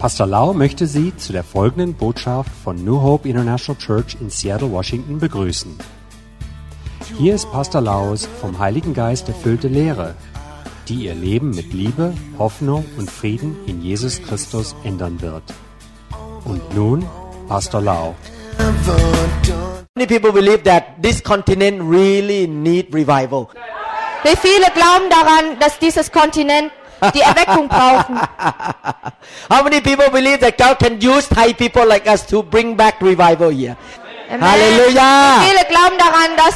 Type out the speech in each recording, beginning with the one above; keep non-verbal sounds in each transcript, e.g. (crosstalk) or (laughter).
Pastor Lau möchte Sie zu der folgenden Botschaft von New Hope International Church in Seattle, Washington begrüßen. Hier ist Pastor Laus vom Heiligen Geist erfüllte Lehre, die Ihr Leben mit Liebe, Hoffnung und Frieden in Jesus Christus ändern wird. Und nun Pastor Lau. Many people believe that this continent really need revival. Wie viele glauben daran, dass dieses Kontinent die Erweckung brauchen? (laughs) How many people believe that God can use Thai people like us to bring back revival here? Amen. Halleluja. Wie viele glauben daran, dass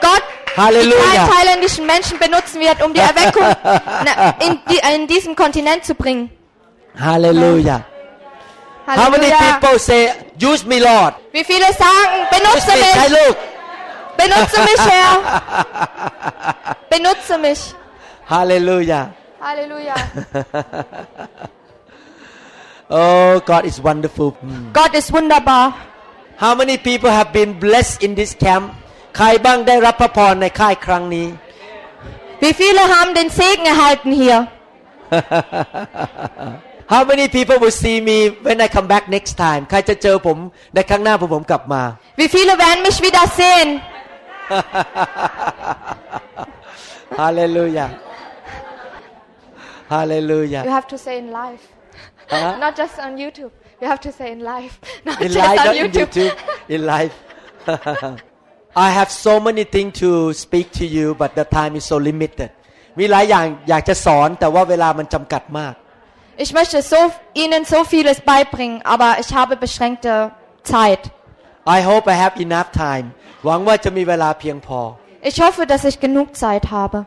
Gott Halleluja. die thailändischen Menschen benutzen wird, um die Erweckung (laughs) in, die, in diesem Kontinent zu bringen? Hallelujah. How many Halleluja. people say, use me Lord? Wie viele sagen, benutze me, Thai mich, ลูก benutze mich, Herr, (laughs) benutze mich. Hallelujah. Halleluja. (laughs) Oh, God is wonderful. Mm. Gott ist wunderbar. How many people have been blessed in this camp? ใครบ้างได้รับพระพรในค่ายครั้งนี้ Wie viele haben den Segen erhalten hier? How many people will see me when I come back next time ใครจะเจอผมในครั้งหน้าพอผมกลับมา Wie viele werden mich wieder sehen? Hallelujah. Hallelujah. You have to say in live. Huh? (laughs) Not just on YouTube. You have to say in live. (laughs) Not In just life, on not in YouTube. YouTube. In life. (laughs) I have so many things to speak to you, but the time is so limited. มีหลายอย่างอยากจะสอนแต่ว่าเวลามันจำกัดมาก Ich möchte so, Ihnen so vieles beibringen, aber ich habe beschränkte Zeit. I hope I have enough time หวังว่าจะมีเวลาเพียงพอ Ich hoffe, dass ich genug Zeit habe.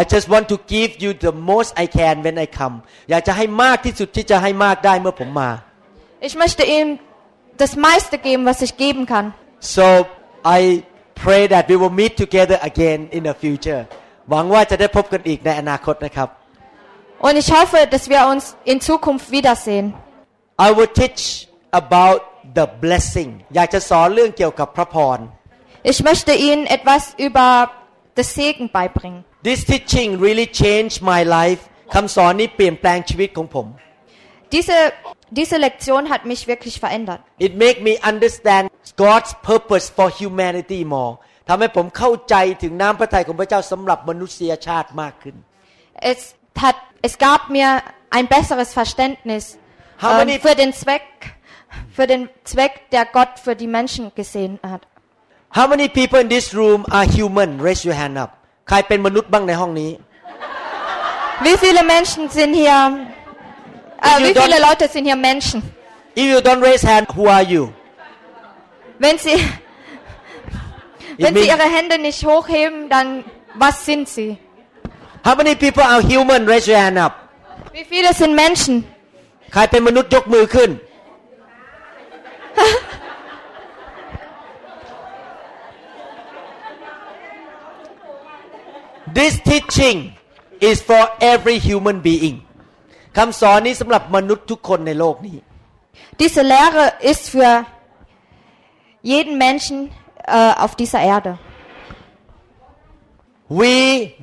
I just want to give you the most I can when I come อยากจะให้มากที่สุดที่จะให้มากได้เมื่อผมมา Ich möchte Ihnen das meiste geben, was ich geben kann. so I pray that we will meet together again in the future หวังว่าจะได้พบกันอีกในอนาคตนะครับ Und ich hoffe, dass wir uns in Zukunft wiedersehen. I will teach about the blessing อยากจะสอนเรื่องเกี่ยวกับพระพร Ich möchte Ihnen etwas über das Segen beibringen. This teaching really changed my life คำสอนนี้เปลี่ยนแปลงชีวิตของผม Diese, diese Lektion hat mich wirklich verändert. It make me understand God's purpose for humanity more ทำให้ผมเข้าใจถึงน้ำพระทัยของพระเจ้าสำหรับมนุษยชาติมากขึ้น Es, hat, es gab mir ein besseres Verständnis How ähm, many- für den Zweck, für den Zweck, der Gott für die Menschen gesehen hat. How many people in this room are human raise your hand up ใครเป็นมนุษย์บ้างในห้องนี้ Wie viele Menschen sind hier? If Äh, you wie don't- viele Leute sind hier Menschen? If you don't raise hand who are you Wenn sie, wenn sie means- ihre Hände nicht hochheben, dann was sind sie? How many people are human raise your hand up Wie viele sind Menschen? ใครเป็นมนุษย์ยกมือขึ้น This teaching is for every human being คำสอนนี้สำหรับมนุษย์ทุกคนในโลกนี้ Diese Lehre ist für jeden Menschen äh, auf dieser Erde. We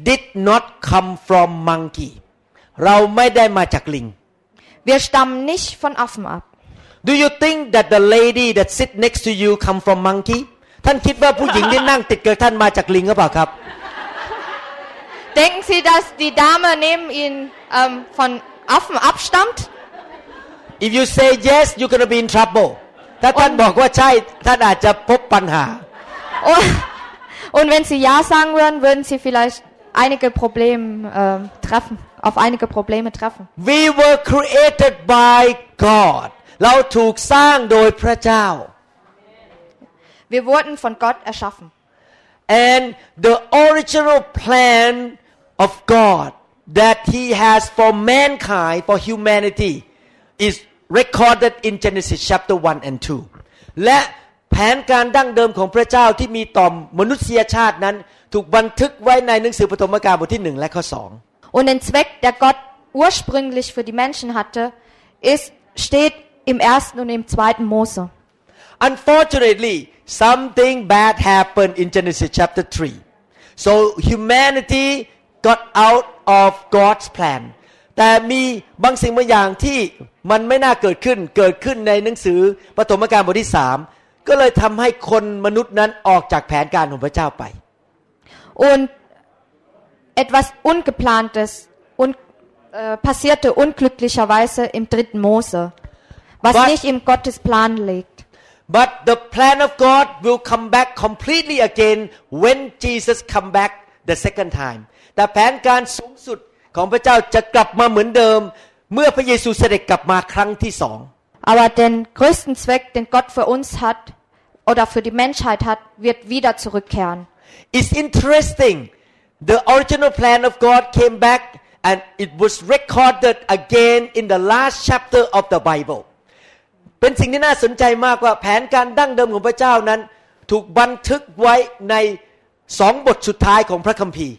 did not come from monkey เราไม่ได้มาจากลิง Wir stammen nicht von Affen ab. Do you think that the lady that sit next to you come from monkey ท่านคิดว่าผู้หญิงที่นั่งติดกับท่านมาจากลิงหรือเปล่าครับ Denken Sie, dass die Dame neben Ihnen ähm, von Affen abstammt? If you say yes you're gonna be in trouble ถ้าท่านบอกว่าใช่ ท่านอาจจะพบปัญหา Und, und wenn Sie Ja sagen würden, würden Sie vielleicht einige Probleme ähm, treffen, auf einige Probleme treffen. We were created by God เราถูกสร้างโดยพระเจ้า Wir wurden von Gott erschaffen. and the original plan of God that He has for mankind for humanity is recorded in Genesis chapter 1 and 2 และแผนการดั้งเดิมของพระเจ้าที่มีต่อมนุษยชาตินั้น ถูกบันทึกไว้ในหนังสือปฐมกาลบทที่หนึ่งและข้อสอง Und den Zweck, der Gott ursprünglich für die Menschen hatte, ist, steht im ersten und im zweiten Mose. Unfortunately, something bad happened in Genesis chapter 3. So humanity got out of God's plan. แต่มีบางสิ่งบางอย่างที่มันไม่น่าเกิดขึ้นเกิดขึ้นในหนังสือปฐมกาลบทที่สามก็เลยทำให้คนมนุษย์นั้นออกจากแผนการของพระเจ้าไป Und etwas Ungeplantes un, äh, passierte unglücklicherweise im dritten Mose, was Was- nicht im Gottes Plan liegt. but the plan of God will come back completely again when Jesus come back the second time แต่แผนการสูงสุดของพระเจ้าจะกลับมาเหมือนเดิม เมื่อพระเยซูเสด็จกลับมาครั้งที่สอง Aber den größten Zweck, den Gott für uns hat oder für die Menschheit hat, wird wieder zurückkehren. It's interesting. The original plan of God came back and it was recorded again in the last chapter of the Bible. เป็นสิ่งที่น่าสนใจมากว่าแผนการดั้งเดิมของพระเจ้านั้น ถูกบันทึกไว้ในสองบทสุดท้ายของพระคัมภีร์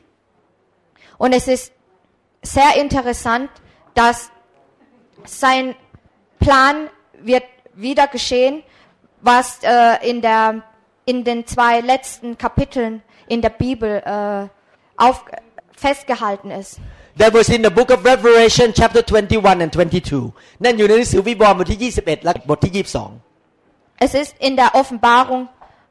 Und es ist sehr interessant, dass sein Plan wird wieder geschehen, was äh, in, der, in den zwei letzten Kapiteln in der Bibel äh, auf, festgehalten ist. That was in the book of Revelation chapter 21 and 22 นั่นอยู่ในหนังสือวิวรณ์บทที่ 21 และบทที่ 22 Es ist in der Offenbarung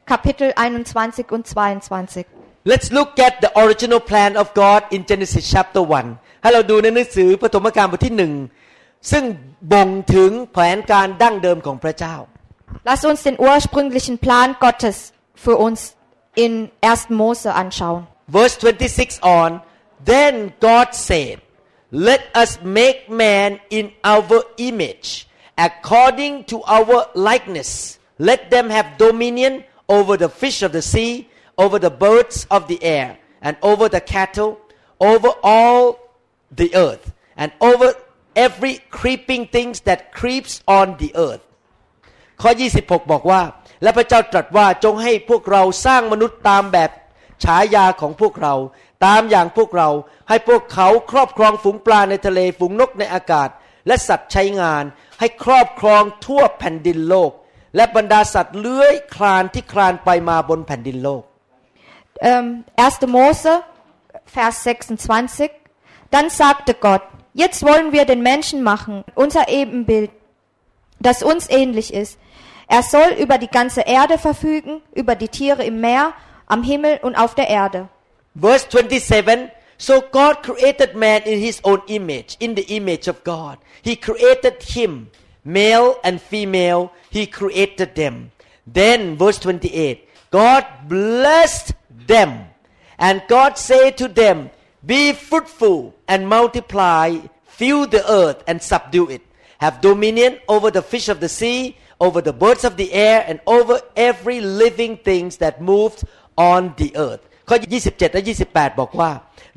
Kapitel 21 und 22. Let's look at the original plan of God in Genesis chapter 1 ให้เราดูในหนังสือปฐมกาลบทที่หนึ่งซึ่งบ่งถึงแผนการดั้งเดิมของพระเจ้า Lass uns den ursprünglichen Plan Gottes für uns in 1. Mose anschauen. Verse 26 on Then God said Let us make man in our image according to our likeness let them have dominion over the fish of the sea over the birds of the air and over the cattle over all the earth and over every creeping things that creeps on the earth ข้อ 26 บอกว่า และพระเจ้าตรัสว่าจงให้พวกเราสร้างมนุษย์ตามแบบฉายาของพวกเรา ตามอย่างพวกเรา ให้พวกเขาครอบครองฝูงปลาในทะเลฝูงนกในอากาศ และสัตว์ใช้งาน ให้ครอบครองทั่วแผ่นดินโลก และบรรดาสัตว์เลื้อยคลานที่คลานไปมาบนแผ่นดินโลก Ähm, 1. Mose, Vers 26. Dann sagte Gott, jetzt wollen wir den Menschen machen, unser Ebenbild, das uns ähnlich ist. Er soll über die ganze Erde verfügen, über die Tiere im Meer, am Himmel und auf der Erde. Verse 27 So God created man in his own image, in the image of God. He created him, male and female, he created them. Then, verse 28 God blessed them, and God said to them, Be fruitful and multiply, fill the earth and subdue it. Have dominion over the fish of the sea, over the birds of the air, and over every living things that moves on the earth. ข้อ 27 และ 28 บอกว่า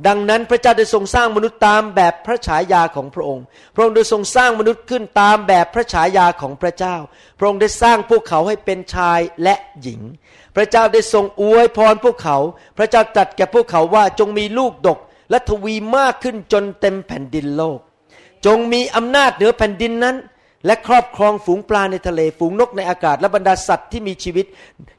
ดังนั้นพระเจ้าได้ทรงสร้างมนุษย์ตามแบบพระฉายาของพระองค์ พระองค์ได้ทรงสร้างมนุษย์ขึ้นตามแบบพระฉายาของพระเจ้า พระองค์ได้สร้างพวกเขาให้เป็นชายและหญิง พระเจ้าได้ทรงอวยพรพวกเขา พระเจ้าตรัสแก่พวกเขาว่าจงมีลูกดก และทวีมากขึ้นจนเต็มแผ่นดินโลก จงมีอำนาจเหนือแผ่นดินนั้น และครอบครองฝูงปลาในทะเลฝูงนกในอากาศและบรรดาสัตว์ที่มีชีวิต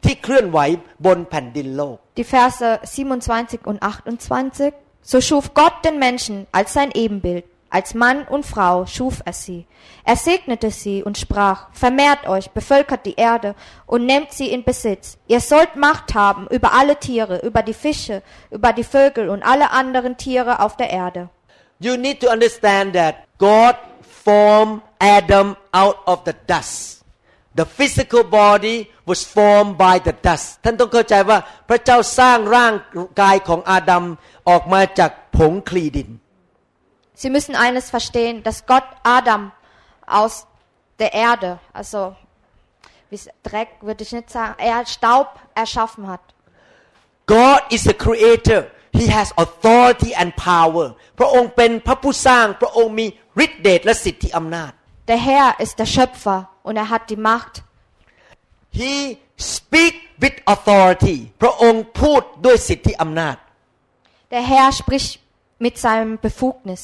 ที่เคลื่อนไหวบนแผ่นดินโลก Die Verse 27 und 28. So schuf Gott den Menschen als sein Ebenbild. Als Mann und Frau schuf er sie. Er segnete sie und sprach, vermehrt euch, bevölkert die Erde und nehmt sie in Besitz. Ihr sollt Macht haben über alle Tiere, über die Fische, über die Vögel und alle anderen Tiere auf der Erde. You need to understand that God formed Adam out of the dust. The physical body was formed by the dust. ท่านต้องเข้าใจว่าพระเจ้าสร้างร่างกายของอาดัมออกมาจากผงคลีดิน Sie müssen eines verstehen, dass Gott Adam aus der Erde, also wie es- Dreck würde ich nicht sagen, er Staub erschaffen hat. God is the creator He has authority and power พระองค์เป็นพระผู้สร้าง พระองค์มีฤทธิเดชและสิทธิอำนาจ Der Herr ist der Schöpfer und er hat die Macht. He speak with authority พระองค์พูดด้วยสิทธิอำนาจ Der Herr spricht mit seinem Befugnis.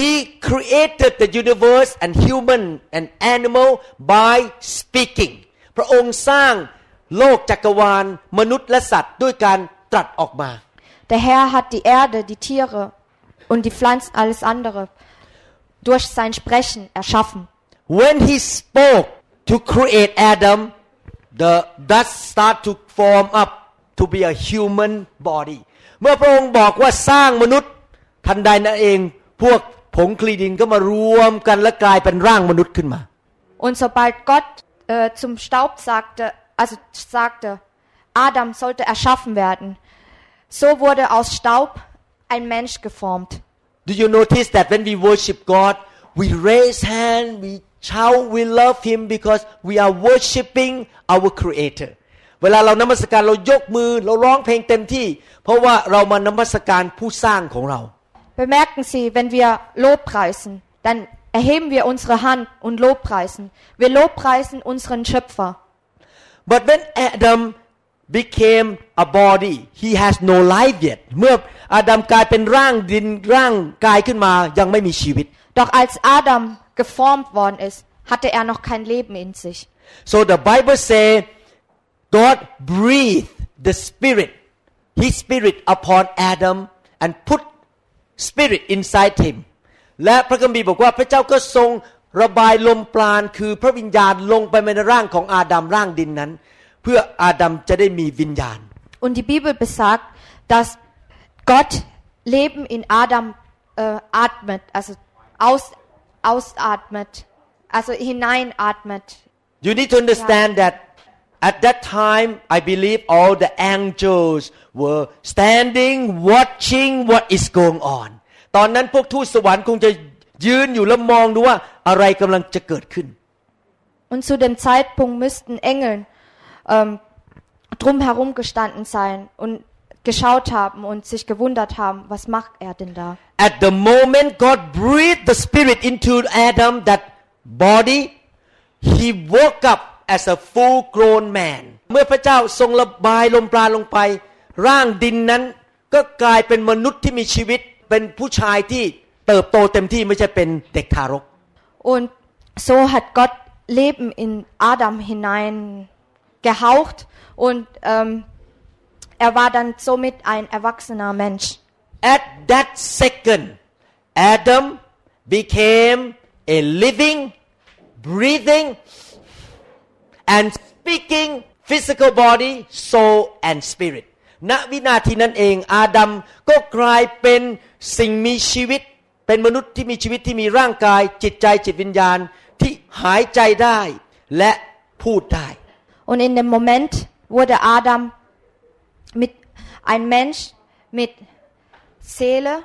He created the universe and human and animal by speaking พระองค์สร้างโลกจักรวาล มนุษย์และสัตว์ด้วยการตรัสออกมา Der Herr hat die Erde, die Tiere und die Pflanzen, alles andere durch sein Sprechen erschaffen. When he spoke to create Adam, the dust start to form up to be a human body. เมื่อพระองค์บอกว่าสร้างมนุษย์ ทันใดนั่นเองพวกผงคลีดินก็มารวมกันและกลายเป็นร่างมนุษย์ขึ้นมา Und sobald Gott äh, zum Staub sagte, also sagte, Adam sollte erschaffen werden, so wurde aus Staub ein Mensch geformt. Do you notice that when we worship God, we raise hand, we shout, we love Him because we are worshiping our Creator. เวลาเรานมัสการเรายกมือเราร้องเพลงเต็มที่ เพราะว่าเรามานมัสการผู้สร้างของเรา Bemerken Sie, wenn wir Lobpreisen, dann erheben wir unsere Hand und Lobpreisen. Wir lobpreisen unseren Schöpfer. But when Adam became a body he has no life yet เมื่ออาดัมกลายเป็นร่างดินร่างกายขึ้นมายังไม่มีชีวิต Doch als Adam geformt worden ist, hatte er noch kein Leben in sich. So the Bible say God breathed the spirit his spirit upon Adam and put spirit inside him และพระคัมภีร์บอกว่าพระเจ้าก็ทรงระบายลมปราณคือพระวิญญาณลงไปในร่างของอาดัมร่างดินนั้น เพื่ออาดัมจะได้มีวิญญาณ Und die Bibel besagt, dass Gott Leben in Adam äh, atmet, also aus, ausatmet, also hineinatmet. You need to understand that at that time, I believe all the angels were standing, watching what is going on. ตอนนั้นพวกทูตสวรรค์คงจะยืนอยู่แล้วมองดูว่าอะไรกำลังจะเกิดขึ้น Und zu dem Zeitpunkt müssten Engel ähm, drumherum gestanden sein und geschaut haben und sich gewundert haben, was macht er denn da? At the moment God breathed the spirit into Adam, that body, he woke up as a full grown man. เมื่อพระเจ้าทรงระบายลมปราณลงไป ร่างดินนั้นก็กลายเป็นมนุษย์ที่มีชีวิต เป็นผู้ชายที่เติบโตเต็มที่ไม่ใช่เป็นเด็กทารก Und so hat Gott Leben in Adam hinein gehaucht und ähm, er war dann somit ein erwachsener Mensch. At that second, Adam became a living, breathing, and speaking physical body, soul, and spirit. ณวินาทีนั้นเองอาดัมก็กลายเป็นสิ่งมีชีวิต เป็นมนุษย์ที่มีชีวิตที่มีร่างกาย จิตใจจิตวิญญาณที่หายใจได้ และพูดได้ Und in dem Moment wurde Adam mit ein Mensch mit Seele,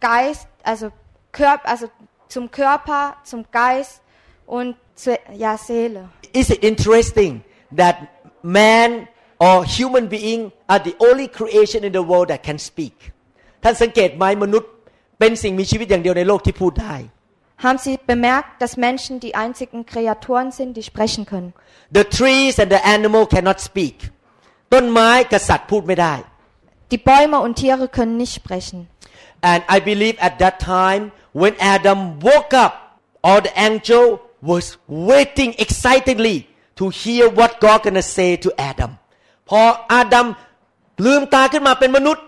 Geist, also Körper, also zum Körper, zum Geist und zur, ja Seele. Is it interesting that man or human being are the only creation in the world that can speak ท่านสังเกตไหมมนุษย์เป็นสิ่งมีชีวิตอย่างเดียวในโลกที่พูดได้ Haben Sie bemerkt, dass Menschen die einzigen Kreaturen sind, die sprechen können? The trees and the animal cannot speak ต้นไม้กับสัตว์พูดไม่ได้ Die Bäume und Tiere können nicht sprechen. and I believe at that time when Adam woke up all the angel was waiting excitedly to hear what God gonna say to Adam พออาดัมลืมตาขึ้นมาเป็นมนุษย์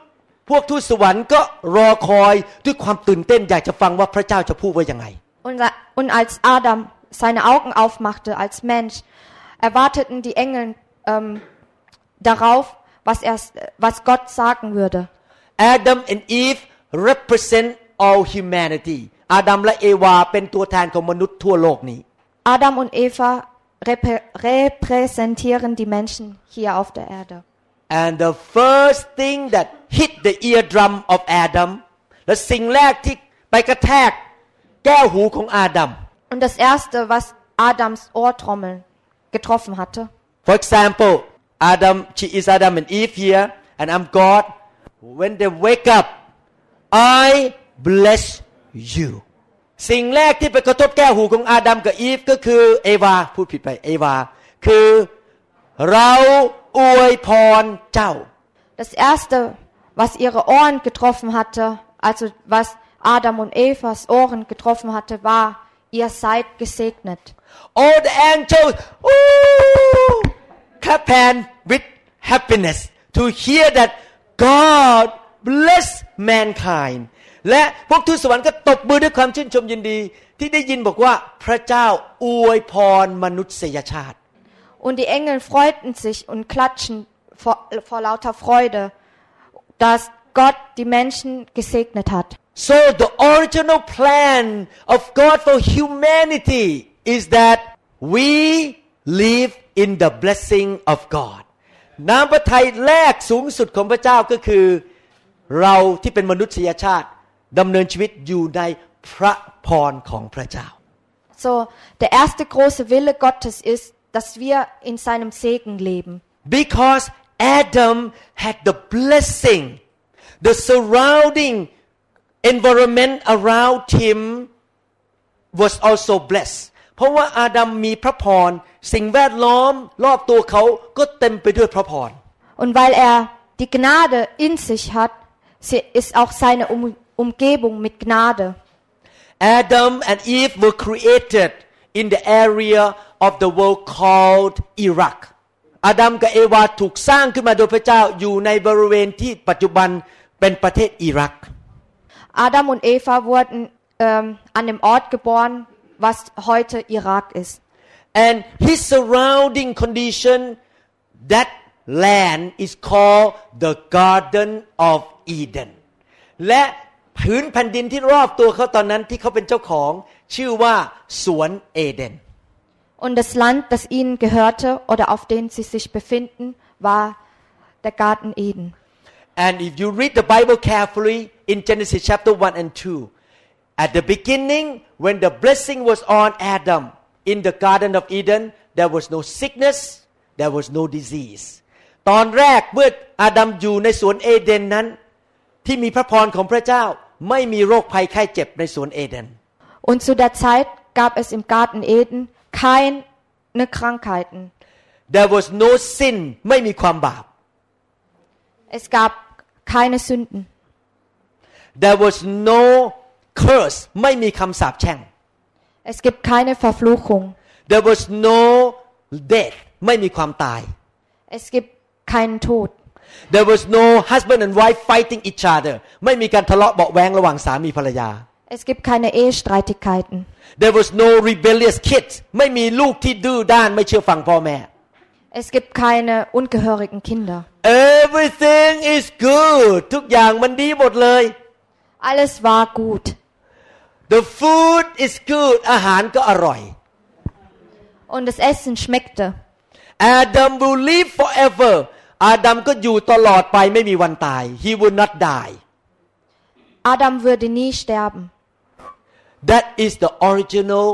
พวกทูตสวรรค์ก็รอคอยด้วยความตื่นเต้นอยากจะฟังว่าพระเจ้าจะพูดว่ายังไง Und, und als Adam seine Augen aufmachte als Mensch, erwarteten die Engel ähm, darauf, was, er, was Gott sagen würde. Adam and Eve represent all humanity อาดัมและเอวาเป็นตัวแทนของมนุษย์ทั่วโลกนี้ Adam und Eva reprä repräsentieren die Menschen hier auf der Erde. and the first thing that hit the eardrum of Adam และสิ่งแรกที่ไปกระแทกแก้วหูของอาดัม Und das erste, was Adams Ohrtrommeln getroffen hatte, For example Adam she is Adam and Eve here and I'm God when they wake up I bless you สิ่งแรกที่ไปกระทบแก้วหูของอาดัมกับอีฟก็คือเอวาพูดผิดไปเอวา คือเราอวยพรเจ้า das erste, was ihre Ohren getroffen hatte, also was Adam und Evas Ohren getroffen hatte, war, ihr seid gesegnet. all the angels ooh, clap hand with happiness to hear that God bless mankind และพวกทูตสวรรค์ก็ตบมือด้วยความชื่นชมยินดี ที่ได้ยินบอกว่าพระเจ้าอวยพรมนุษยชาติ Und die Engel freuten sich und klatschen vor, vor lauter Freude, dass Gott die Menschen gesegnet hat. So the original plan of God for humanity is that we live in the blessing of God น้ำพระทัยแรกสูงสุดของพระเจ้าก็คือ เราที่เป็นมนุษยชาติ ดำเนินชีวิตอยู่ในพระพรของพระเจ้า So, der erste große Wille Gottes ist, dass wir in seinem Segen leben. because Adam had the blessing the surrounding environment around him was also blessed เพราะว่าอาดัมมีพระพร สิ่งแวดล้อมรอบตัวเขาก็เต็มไปด้วยพระพร Und weil er die Gnade in sich hat, sie- ist auch seine um Umgebung mit Gnade. Adam and Eve were created in the area of the world called Iraq อาดัมกับเอวาถูกสร้างขึ้นมาโดยพระเจ้าอยู่ในบริเวณที่ปัจจุบันเป็นประเทศอิรัก Adam und Eva wurden ähm, an dem Ort geboren, was heute Irak ist. and his surrounding condition that land is called the garden of eden และ ผืนแผ่นดินที่รอบตัวเขาตอนนั้นที่เขาเป็นเจ้าของ ชื่อว่าสวนเอเดน Und das Land, das ihnen gehörte oder auf dem sie sich befinden, war der Garten Eden. and if you read the bible carefully in genesis chapter 1 and 2 at the beginning when the blessing was on adam in the garden of eden there was no sickness there was no disease ตอนแรกเมื่ออาดัมอยู่ในสวนเอเดนนั้น ที่มีพระพรของพระเจ้า ไม่มีโรคภัยไข้เจ็บในสวนเอเดน Und zu der Zeit gab es im Garten Eden keine Krankheiten. there was no sin ไม่มีความบาป Es gab keine Sünden. there was no curse ไม่มีคำสาปแช่ง Es gibt keine Verfluchung. there was no death ไม่มีความตาย Es gibt keinen Tod. There was no husband and wife fighting each other ไม่มีการทะเลาะเบาะแวงระหว่างสามีภรรยา Es gibt keine Ehestreitigkeiten. There was no rebellious kids ไม่มีลูกที่ดื้อด้านไม่เชื่อฟังพ่อแม่ Es gibt keine ungehörigen Kinder. Everything is good ทุกอย่างมันดีหมดเลย Alles war gut. The food is good อาหารก็อร่อย Und das Essen schmeckte. Adam will live forever อาดัมก็อยู่ตลอดไปไม่มีวันตาย He will not die Adam würde nie sterben. That is the original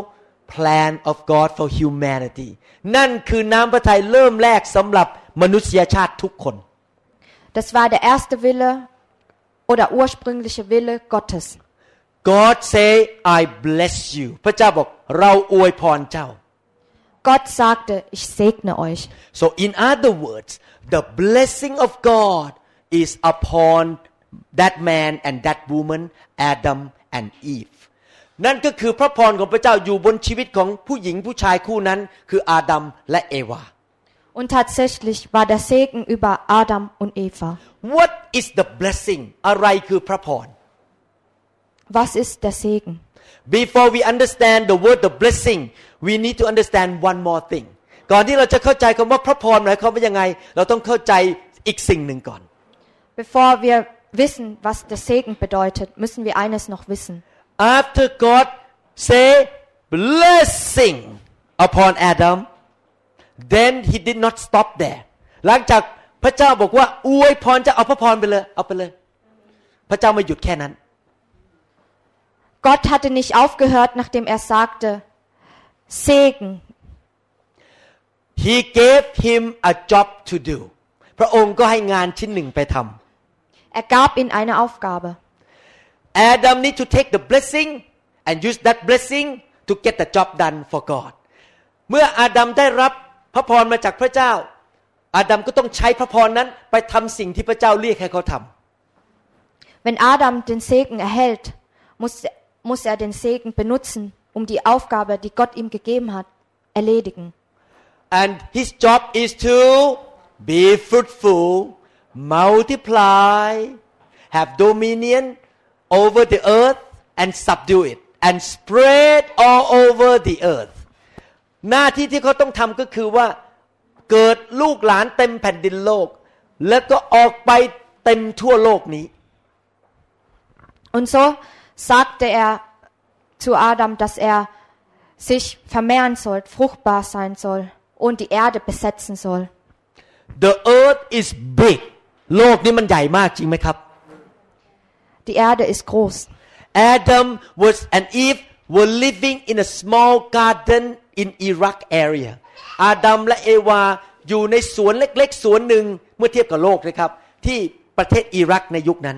plan of God for humanity นั่นคือน้ำพระทัยเริ่มแรกสำหรับมนุษยชาติทุกคน Das war der erste Wille oder ursprüngliche Wille Gottes. God say I bless you พระเจ้าบอกเราอวยพรเจ้า Gott sagte, ich segne euch. so in other words the blessing of God is upon that man and that woman Adam and Eve นั่นก็คือพระพรของพระเจ้าอยู่บนชีวิตของผู้หญิงผู้ชายคู่นั้น คืออาดัมและเอวา Und tatsächlich war der Segen über Adam und Eva. What is the blessing อะไรคือพระพร Was ist der Segen? Before we understand the word the blessing we need to understand one more thing ก่อนที่เราจะเข้าใจคำว่าพระพรหมายความว่ายังไง เราต้องเข้าใจอีกสิ่งหนึ่งก่อน Bevor wir wissen, was der Segen bedeutet, müssen wir eines noch wissen. After God say blessing upon Adam then he did not stop there หลังจากพระเจ้าบอกว่าอวยพรจะเอาพระพรไปเลยเอาไปเลย พระเจ้าไม่หยุดแค่นั้น Gott hatte nicht aufgehört, nachdem er sagte, Segen. He gave him a job to do พระองค์ก็ให้งานชิ้นหนึ่งไปทำ Er gab ihm eine Aufgabe. Adam need to take the blessing and use that blessing to get the job done for God เมื่ออาดัมได้รับพระพรมาจากพระเจ้า อาดัมก็ต้องใช้พระพรนั้นไปทำสิ่งที่พระเจ้าเรียกให้เขาทำ Wenn Adam den Segen erhält, muss, muss er den Segen benutzen, um die Aufgabe, die Gott ihm gegeben hat, erledigen. and his job is to be fruitful multiply have dominion over the earth and subdue it and spread all over the earth หน้าที่ที่เขาต้องทำก็คือว่า เกิดลูกหลานเต็มแผ่นดินโลก แล้วก็ออกไปเต็มทั่วโลกนี้ Und so sagte er zu Adam, dass er sich vermehren soll, fruchtbar sein soll und die Erde besetzen soll. The earth is big โลกนี้มันใหญ่มากจริงไหมครับ Die Erde ist groß. Adam was and Eve were living in a small garden in Iraq area อาดัมและเอวาอยู่ในสวนเล็กๆ สวนหนึ่งเมื่อเทียบกับโลกนะครับ ที่ประเทศอิรักในยุคนั้น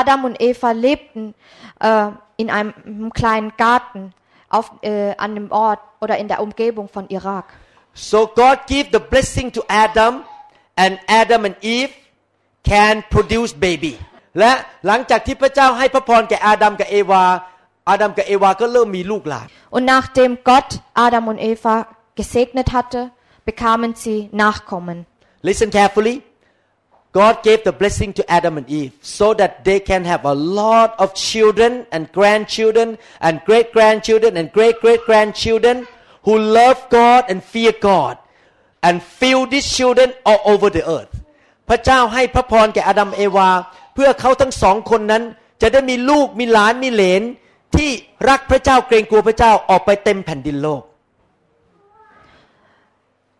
Adam und Eva lebten äh, in einem kleinen Garten auf, äh, an dem Ort oder in der Umgebung von Irak. so God gave the blessing to Adam and Adam and Eve can produce baby และหลังจากที่พระเจ้าให้พระพรแก่อาดัมกับเอวา อาดัมกับเอวาก็เริ่มมีลูกหลาน Und nachdem Gott Adam und Eva gesegnet hatte, bekamen sie Nachkommen. Listen carefully. God gave the blessing to Adam and Eve so that they can have a lot of children and grandchildren and great grandchildren and great great grandchildren who love God and fear God and fill these children all over the earth พระเจ้าให้พระพรแก่อาดัมเอวา เพื่อเขาทั้งสองคนนั้น จะได้มีลูกมีหลานมีเหลน ที่รักพระเจ้าเกรงกลัวพระเจ้าออกไปเต็มแผ่นดินโลก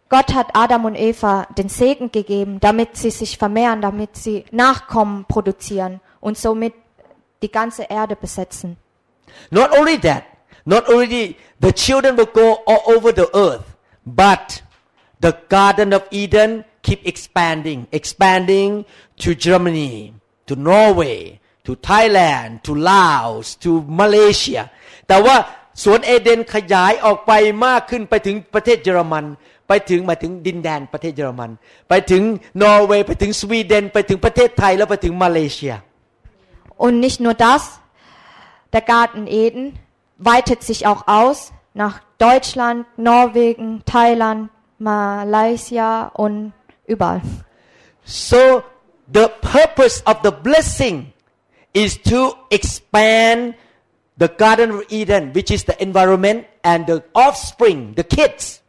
Gott hat Adam und Eva den Segen gegeben, damit sie sich vermehren, damit sie Nachkommen produzieren und somit die ganze Erde besetzen. Not only that, not only the children will go all over the earth, but the Garden of Eden keep expanding, expanding to Germany, to Norway, to Thailand, to Laos, to Malaysia. แต่ว่าสวนเอเดนขยายออกไปมากขึ้นไปถึงประเทศเยอรมัน ไปถึงมาถึงดินแดนประเทศเยอรมัน ไปถึงนอร์เวย์ไปถึงสวีเดน ไปถึงประเทศไทยแล้วไปถึงมาเลเซีย Und nicht nur das, der Garten Eden weitet sich auch aus nach Deutschland, Norwegen, Thailand, Malaysia und überall. So the purpose of the blessing is to expand the Garden of Eden, which is the environment and the offspring, the kids,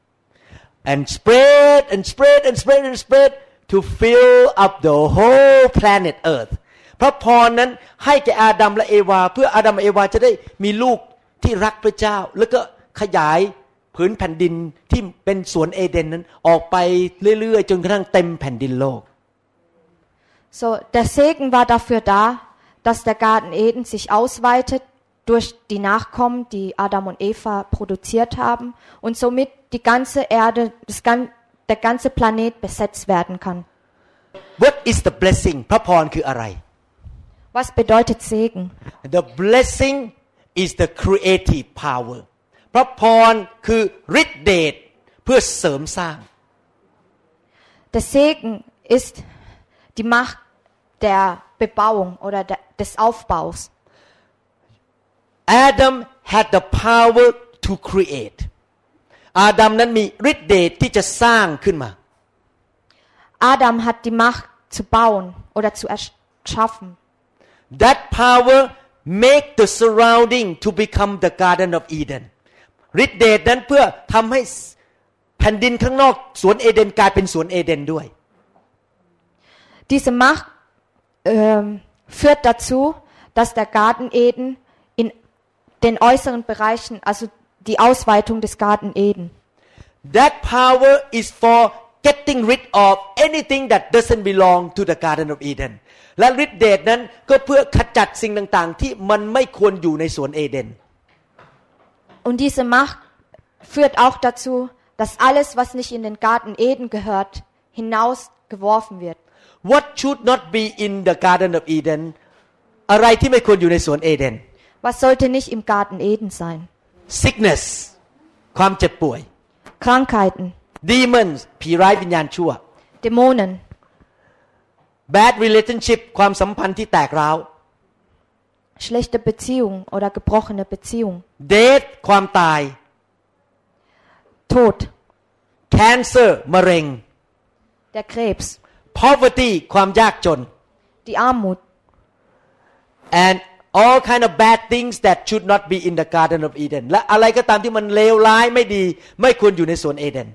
and spread and spread and spread and spread to fill up the whole planet Earth. พระพรนั้นให้แก่อาดัมและเอวา เพื่ออาดัมและเอวาจะได้มีลูก ที่รักพระเจ้า แล้วก็ขยายผืนแผ่นดินที่เป็นสวนเอเดนนั้นออกไปเรื่อยๆ จนกระทั่งเต็มแผ่นดินโลก So, der Segen war dafür da, dass der Garten Eden sich ausweitet durch die Nachkommen, die Adam und Eva produziert haben und somit die ganze Erde, das, gan- der ganze Planet besetzt werden kann. What is the blessing พระพรคืออะไร Was bedeutet Segen? The blessing is the creative power พระพรคือฤทธิเดชเพื่อเสริมสร้าง Der Segen ist die Macht der Bebauung oder der, des Aufbaus. Adam had the power to create อาดัมนั้นมีฤทธิเดชที่จะสร้างขึ้นมา Adam hat die Macht zu bauen oder zu erschaffen. That power make the surrounding to become the Garden of Eden ฤทธิเดชนั้นเพื่อทำให้แผ่นดินข้างนอกสวนเอเดนกลายเป็นสวนเอเดนด้วย Diese Macht ähm, führt dazu, dass der Garten Eden in den äußeren Bereichen, also die Ausweitung des Garten Eden, That power is for getting rid of anything that doesn't belong to the Garden of Eden และฤทธิเดชนั้นก็เพื่อขจัดสิ่งต่างๆ ที่มันไม่ควรอยู่ในสวนเอเดน Und diese Macht führt auch dazu, dass alles, was nicht in den Garten Eden gehört, hinausgeworfen wird. What should not be in the Garden of Eden อะไรที่ไม่ควรอยู่ในสวนเอเดน Was sollte nicht im Garten Eden sein? sickness ความเจ็บป่วย Krankheiten, demons ผีร้ายวิญญาณชั่ว Dämonen, bad relationship ความสัมพันธ์ที่แตกร้าว schlechte Beziehungen oder gebrochene Beziehungen, death ความตาย Tod, cancer มะเร็ง der Krebs, poverty ความยากจน die Armut, and all kind of bad things that should not be in the Garden of Eden และอะไรก็ตามที่มันเลวร้ายไม่ดี ไม่ควรอยู่ในสวนเอเดน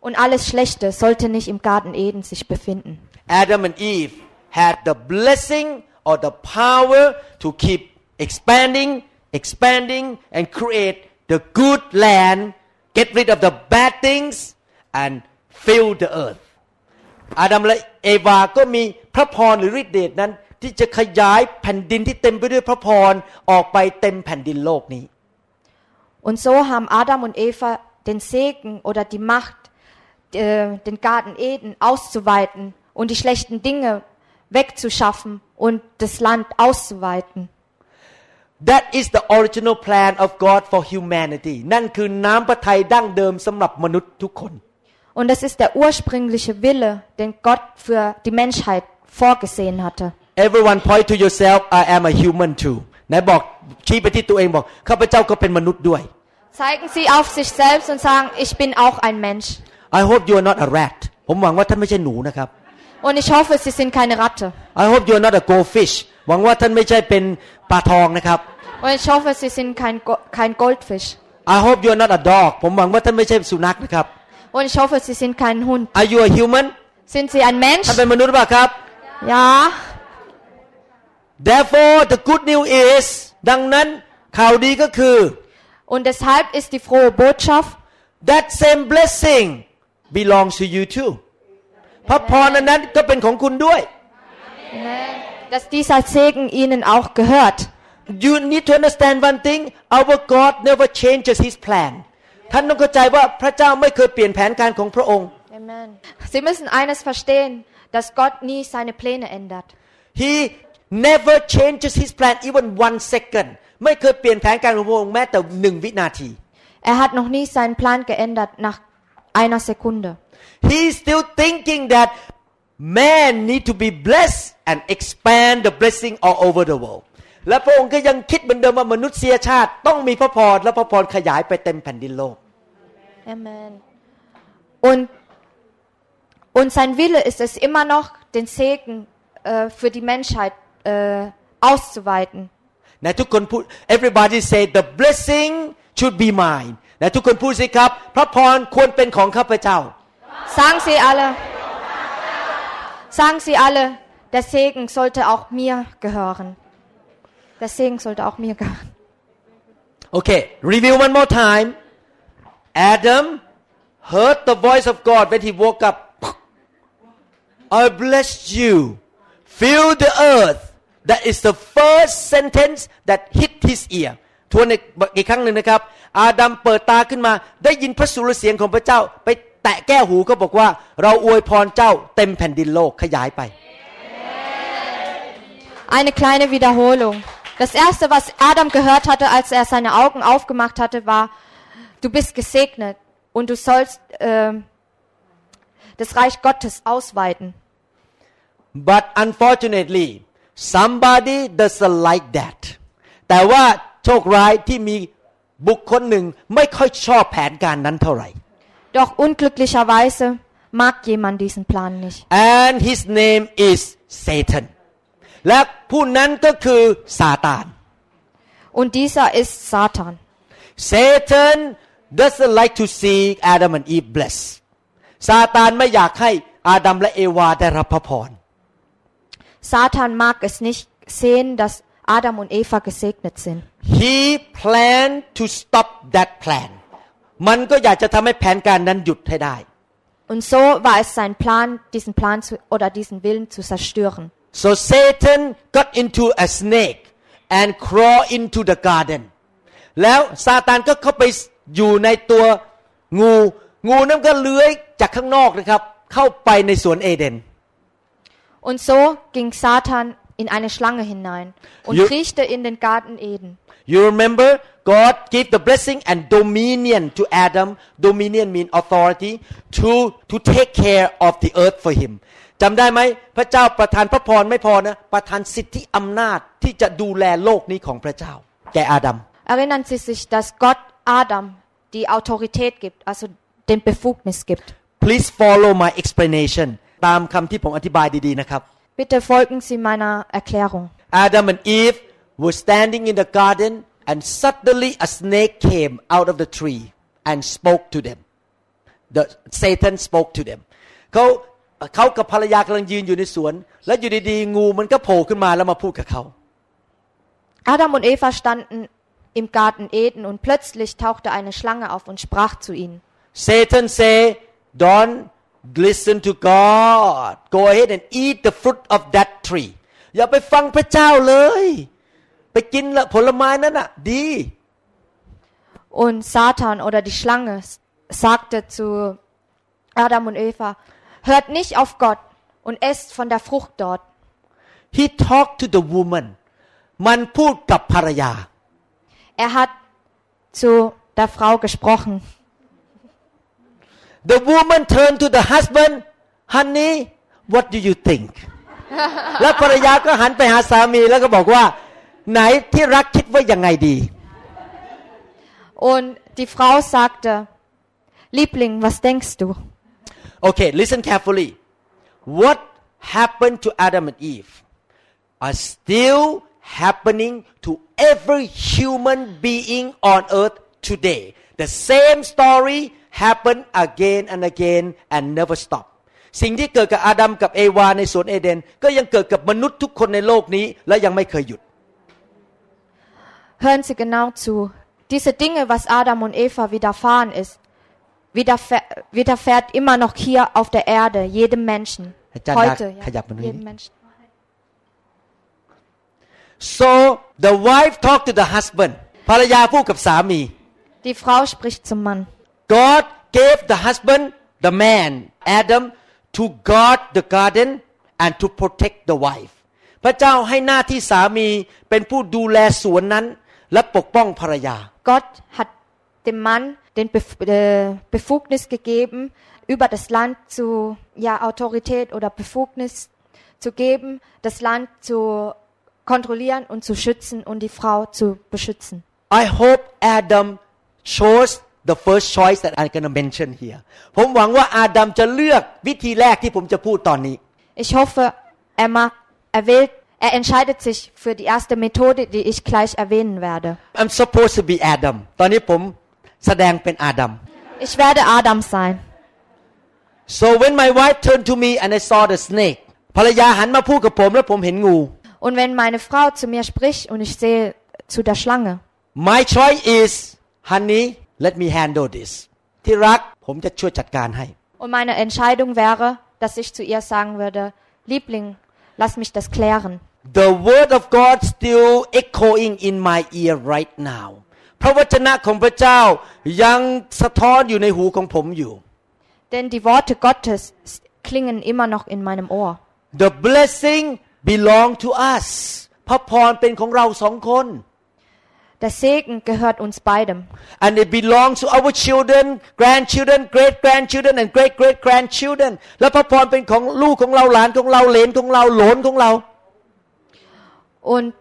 Und alles Schlechte sollte nicht im Garten Eden sich befinden. Adam and Eve had the blessing or the power to keep expanding, expanding, and create the good land, get rid of the bad things, and fill the earth. อาดัมและเอวาก็มีพระพรหรือฤทธิเดชนั้น ที่จะขยายแผ่นดินที่เต็มไปด้วยพระพร ออกไปเต็มแผ่นดินโลกนี้ Und so haben Adam und Eva den Segen oder die Macht, äh, den Garten Eden auszuweiten und die schlechten Dinge wegzuschaffen und das Land auszuweiten. That is the original plan of God for humanity นั่นคือน้ำพระทัยดั้งเดิมสำหรับมนุษย์ทุกคน Und das ist der ursprüngliche Wille, den Gott für die Menschheit vorgesehen hatte. Everyone point to yourself I am a human too ไหนบอกชี้ไปที่ตัวเองบอกข้าพเจ้าก็เป็นมนุษย์ด้วย Zeigen Sie auf sich selbst und sagen, ich bin auch ein Mensch. I hope you are not a rat ผมหวังว่าท่านไม่ใช่หนูนะครับ Und ich hoffe, Sie sind keine Ratte. I hope you are not a goldfish หวังว่าท่านไม่ใช่เป็นปลาทองนะครับ Und ich hoffe, Sie sind kein, Go kein Goldfisch. I hope you are not a dog ผมหวังว่าท่านไม่ใช่สุนัขนะครับ Und ich hoffe, Sie sind kein Hund. Are you a human Sind Sie ein Mensch? ท่านเป็นมนุษย์หรือเปล่าครับ Ja. Therefore the good news is ดังนั้นข่าวดีก็คือ Und deshalb ist die frohe Botschaft, that same blessing belongs to you too พระพรอันนั้นก็เป็นของคุณด้วย dass dieser Segen Ihnen auch gehört. You need to understand one thing our God never changes his plan ท่านต้องเข้าใจว่าพระเจ้าไม่เคยเปลี่ยนแผนการของพระองค์ Amen. Sie müssen eines verstehen, dass Gott nie seine Pläne ändert. He never changes his plan even one second ไม่เคยเปลี่ยนแผนการของพระองค์แม้แต่หนึ่งวินาที Er hat noch nie seinen Plan geändert nach einer Sekunde. He's still thinking that man need to be blessed and expand the blessing all over the world และพระองค์ก็ยังคิดเหมือนเดิมว่ามนุษยชาติต้องมีพระพรและพระพรขยายไปเต็มแผ่นดินโลก Amen. Und, und sein Wille ist es immer noch, den Segen äh, für die Menschheit äh, auszuweiten. นะทุกคนพูด everybody say the blessing should be mine นะทุกคนพูดสิครับ พระพรควรเป็นของข้าพเจ้า Sagen Sie alle, sagen Sie alle, der Segen sollte auch mir gehören. Der Segen sollte auch mir gehören. Okay review one more time Adam heard the voice of God when he woke up I bless you fill the earth that is the first sentence that hit his ear ทวนอีกครั้งหนึ่งนะครับ อาดัมเปิดตาขึ้นมา ได้ยินพระสุรเสียงของพระเจ้า ไปแตะแก้วหูก็บอกว่า เราอวยพรเจ้าเต็มแผ่นดินโลกขยายไป Eine kleine Wiederholung. Das erste, was Adam gehört hatte, als er seine Augen aufgemacht hatte, war, du bist gesegnet und du sollst äh, das Reich Gottes ausweiten. but unfortunately somebody doesn't like that แต่ว่าโชคร้ายที่มีบุคคลหนึ่งไม่ค่อยชอบแผนการนั้นเท่าไหร่ Doch unglücklicherweise mag jemand diesen Plan nicht. and his name is Satan และผู้นั้นก็คือซาตาน Und dieser ist Satan. Satan doesn't like to see Adam and Eve blessed ซาตานไม่อยากให้อาดัมและเอวาได้รับพระพร Satan mag es nicht sehen, dass Adam und Eva gesegnet sind. He planned to stop that plan มันก็อยากจะทำให้แผนการนั้นหยุดให้ได้ Und so war es sein Plan, diesen Plan zu, oder diesen Willen zu zerstören. So Satan got into a snake and crawl into the garden แล้วซาตานก็เข้าไปอยู่ในตัวงู งูนั้นก็เลื้อยจากข้างนอกนะครับ เข้าไปในสวนเอเดน Und so ging Satan in eine Schlange hinein und You- kriechte in den Garten Eden. You remember God gave the blessing and dominion to Adam dominion mean authority to to take care of the earth for him จำได้ไหมพระเจ้าประทานพระพรไม่พอนะประทานสิทธิอำนาจที่จะดูแลโลกนี้ของพระเจ้าแก่อาดัม Erinnern Sie sich, dass Gott Adam die Autorität gibt, also den Befugnis gibt. Please follow my explanation ตามคำที่ผมอธิบายดีๆนะครับ Bitte folgen Sie meiner Erklärung. Adam and Eve were standing in the garden and suddenly a snake came out of the tree and spoke to them the Satan spoke to them เขาเขากับภรรยากำลังยืนอยู่ในสวน แล้วอยู่ดีๆงูมันก็โผล่ขึ้นมาแล้วมาพูดกับเขา Adam und Eva standen im Garten Eden und plötzlich tauchte eine Schlange auf und sprach zu ihnen. Satan say don't listen to God go ahead and eat the fruit of that tree อย่าไปฟังพระเจ้าเลย ไปกินละผลไม้นั้นอ่ะ ดี Und Satan oder die Schlange s- sagte zu Adam und Eva, hört nicht auf Gott und esst von der Frucht dort. he talked to the woman มันพูดกับภรรยา Er hat zu der Frau gesprochen. the woman turned to the husband honey what do you think (laughs) แล้วภรรยาก็หันไปหาสามีแล้วก็บอกว่า ไหนที่รักคิดว่ายังไงดี Und die Frau sagte, Liebling, was denkst du? Okay, listen carefully. What happened to Adam and Eve are still happening to every human being on earth today. The same story happened again and again and never stop. สิ่งที่เกิดกับอาดัมกับเอวาในสวนเอเดน ก็ยังเกิดกับมนุษย์ทุกคนในโลกนี้และยังไม่เคยหยุด Hören Sie genau zu. Diese Dinge, was Adam und Eva widerfahren ist, widerfährt, widerfährt immer noch hier auf der Erde, jedem Menschen. Herr Chan, Heute, da- Herr Japan, jedem Menschen. so the wife talked to the husband ภรรยาพูดกับสามี Die Frau spricht zum Mann. God gave the husband, the man, Adam, to guard the garden and to protect the wife. พระเจ้าให้หน้าที่สามีเป็นผู้ดูแลสวนนั้น และปกป้องภรรยา Gott hat dem Mann den Bef äh, Befugnis gegeben, über das Land zu, ja, Autorität oder Befugnis zu geben, das Land zu kontrollieren und zu schützen und die Frau zu beschützen. I hope Adam chose the first choice that I'm gonna mention here ผมหวังว่าอาดัมจะเลือกวิธีแรกที่ผมจะพูดตอนนี้ Ich hoffe, er mag, er wählt, er entscheidet sich für die erste Methode, die ich gleich erwähnen werde. I'm supposed to be Adam ตอนนี้ผมแสดงเป็นอาดัม Ich werde Adam sein. so when my wife turned to me and I saw the snake ภรรยาหันมาพูดกับผมแล้วผมเห็นงู Und wenn meine Frau zu mir spricht und ich sehe zu der Schlange, My choice is honey let me handle this ที่รักผมจะช่วยจัดการให้ Und meine Entscheidung wäre, dass ich zu ihr sagen würde, Liebling, lass mich das klären. The word of God still echoing in my ear right now พระวจนะของพระเจ้ายังสะท้อนอยู่ในหูของผมอยู่ Denn die Worte Gottes klingen immer noch in meinem Ohr. The blessing belong to us พระพรเป็นของเราสองคน Der Segen gehört uns beidem. and it belongs to our children grandchildren great grandchildren and great great grandchildren และพระพรเป็นของลูกของเราหลานของเราเหลนของเราโหลนของเรา Und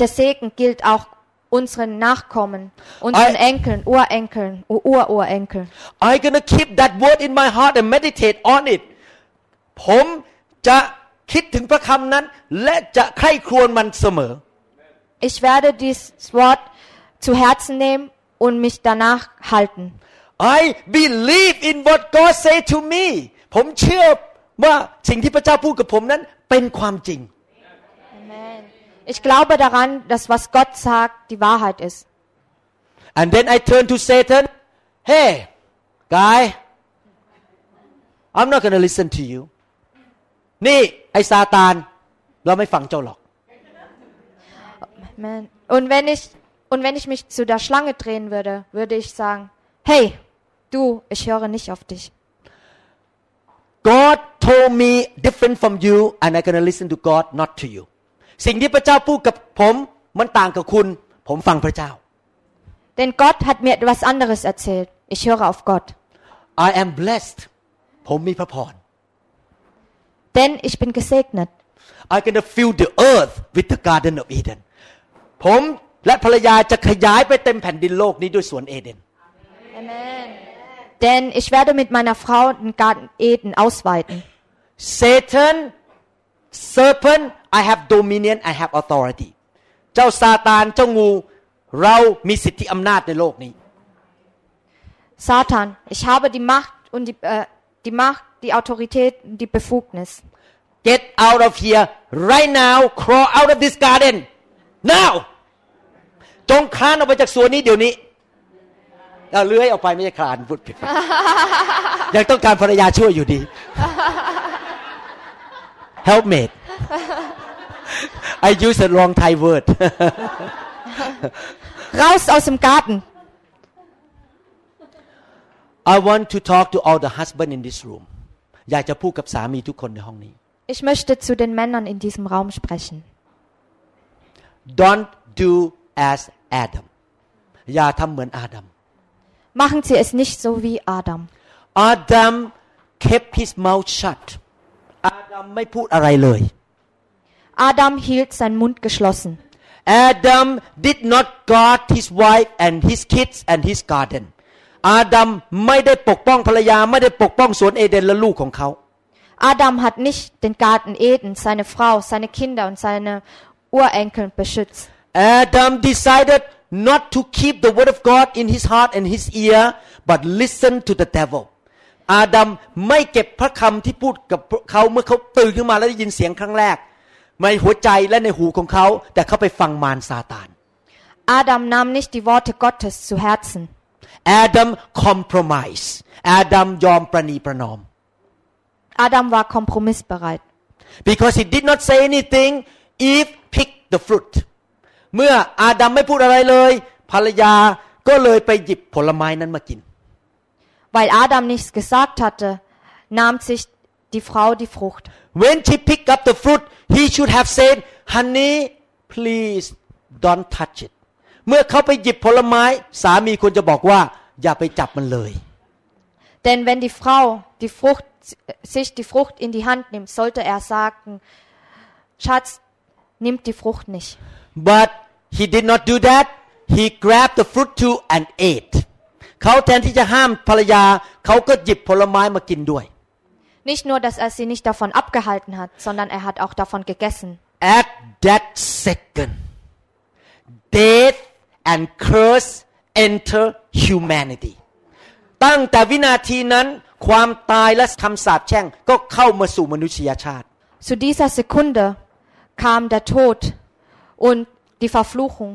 der Segen gilt auch unseren Nachkommen, unseren I- Enkeln, Urenkeln, Ururenkeln. I gonna keep that word in my heart and meditate on it ผมจะคิดถึงพระคำนั้น และจะใคร่ครวญมันเสมอ Ich werde dieses Wort zu Herzen nehmen und mich danach halten. I believe in what God say to me ผมเชื่อว่าสิ่งที่พระเจ้าพูดกับผมนั้นเป็นความจริง Amen. Ich glaube daran, dass was Gott sagt, die Wahrheit ist. and then I turn to Satan hey guy I'm not gonna listen to you นี่ไอ้ซาตาน เราไม่ฟังเจ้าหรอก Amen. Und wenn ich und wenn ich mich zu der Schlange drehen würde, würde ich sagen: Hey, du, ich höre nicht auf dich. God told me different from you and I'm gonna listen to God not to you สิ่งที่พระเจ้าพูดกับผมมันต่างกับคุณ ผมฟังพระเจ้า Denn Gott hat mir etwas anderes erzählt. Ich höre auf Gott. I am blessed ผมมีพระพร Denn ich bin gesegnet. I'm gonna fill the earth with the garden of Eden ผมและภรรยาจะขยายไปเต็มแผ่นดินโลกนี้ด้วยสวนเอเดน Amen. Denn ich werde mit meiner Frau den Garten Eden ausweiten. Satan serpent I have dominion I have authority เจ้าซาตานเจ้างู เรามีสิทธิอำนาจในโลกนี้ Satan, ich habe die Macht und die, äh, die Macht, die Autorität, und die Befugnis. get out of here right now crawl out of this garden now จงคลานออกไปจากสวนนี้เดี๋ยวนี้เอาเลื้อยออกไปไม่ใช่คลานพูดผิดยังต้องการภรรยาช่วยอยู่ดี helpmate I use the wrong Thai word (laughs) Raus aus dem Garten. I want to talk to all the husband in this room อยากจะพูดกับสามีทุกคนในห้องนี้ Ich möchte zu den Männern in diesem Raum sprechen. don't do as Adam อย่าทำเหมือนอาดัม Machen Sie es nicht so wie Adam. Adam kept his mouth shut อาดัมไม่พูดอะไรเลย Adam hielt seinen Mund geschlossen. Adam did not guard his wife and his kids and his garden อาดัมไม่ได้ปกป้องภรรยา ไม่ได้ปกป้องสวนเอเดนและลูกของเขา Adam hat nicht den Garten Eden, seine Frau, seine Kinder und seine Urenkel beschützt. Adam decided not to keep the word of God in his heart and his ear but listen to the devil อาดัมไม่เก็บพระคำที่พูดกับเขาเมื่อเขาตื่นขึ้นมาแล้วได้ยินเสียงครั้งแรก ในหัวใจและในหูของเขา แต่เขาไปฟังมารซาตาน Adam nahm nicht die Worte Gottes zu Herzen. Adam compromise Adam ยอมประนีประนอม Adam war kompromissbereit. because he did not say anything Eve picked the fruit เมื่ออาดัมไม่พูดอะไรเลย ภรรยาก็เลยไปหยิบผลไม้นั้นมากิน Weil Adam nichts gesagt hatte, nahm sich die Frau die Frucht. When she picked up the fruit he should have said honey please don't touch it เมื่อเขาไปหยิบผลไม้สามีควรจะบอกว่า อย่าไปจับมันเลย Denn wenn die Frau die Frucht, sich die Frucht in die Hand nimmt, sollte er sagen, Schatz, nimm die Frucht nicht. but he did not do that he grabbed the fruit too and ate เขาแทนที่จะห้ามภรรยาเขาก็หยิบผลไม้มากินด้วย Nicht nur, dass er sie nicht davon abgehalten hat, sondern er hat auch davon gegessen. at that second death and curse enter humanity ตั้งแต่วินาทีนั้น ความตายและคำสาปแช่งก็เข้ามาสู่มนุษยชาติ Zu dieser Sekunde kam der Tod und die Verfluchung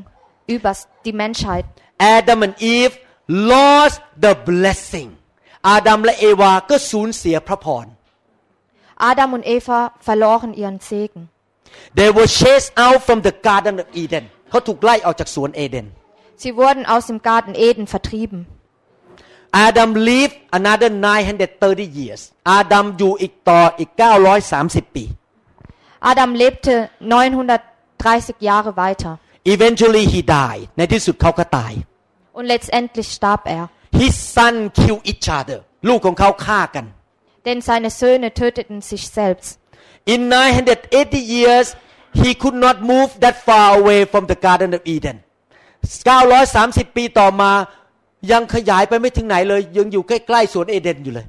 über die Menschheit. Adam and Eve lost the blessing อาดัมและเอวาก็สูญเสียพระพร Adam und Eva verloren ihren Segen. They were chased out from the Garden of Eden เขาถูกไล่ออกจากสวนเอเดน Sie wurden aus dem Garten Eden vertrieben. Adam lived another 930 years อาดัมอยู่อีกต่ออีก 930 ปี Adam lebte 930 Jahre weiter. Eventually he died ในที่สุดเขาก็ตาย Und letztendlich starb er. His son killed each other ลูกของเขาฆ่ากัน Denn seine Söhne töteten sich selbst. In 980 years he could not move that far away from the Garden of Eden 930 ปีต่อมา ยังขยายไปไม่ถึงไหนเลย ยังอยู่ใกล้ๆสวนเอเดนอยู่เลย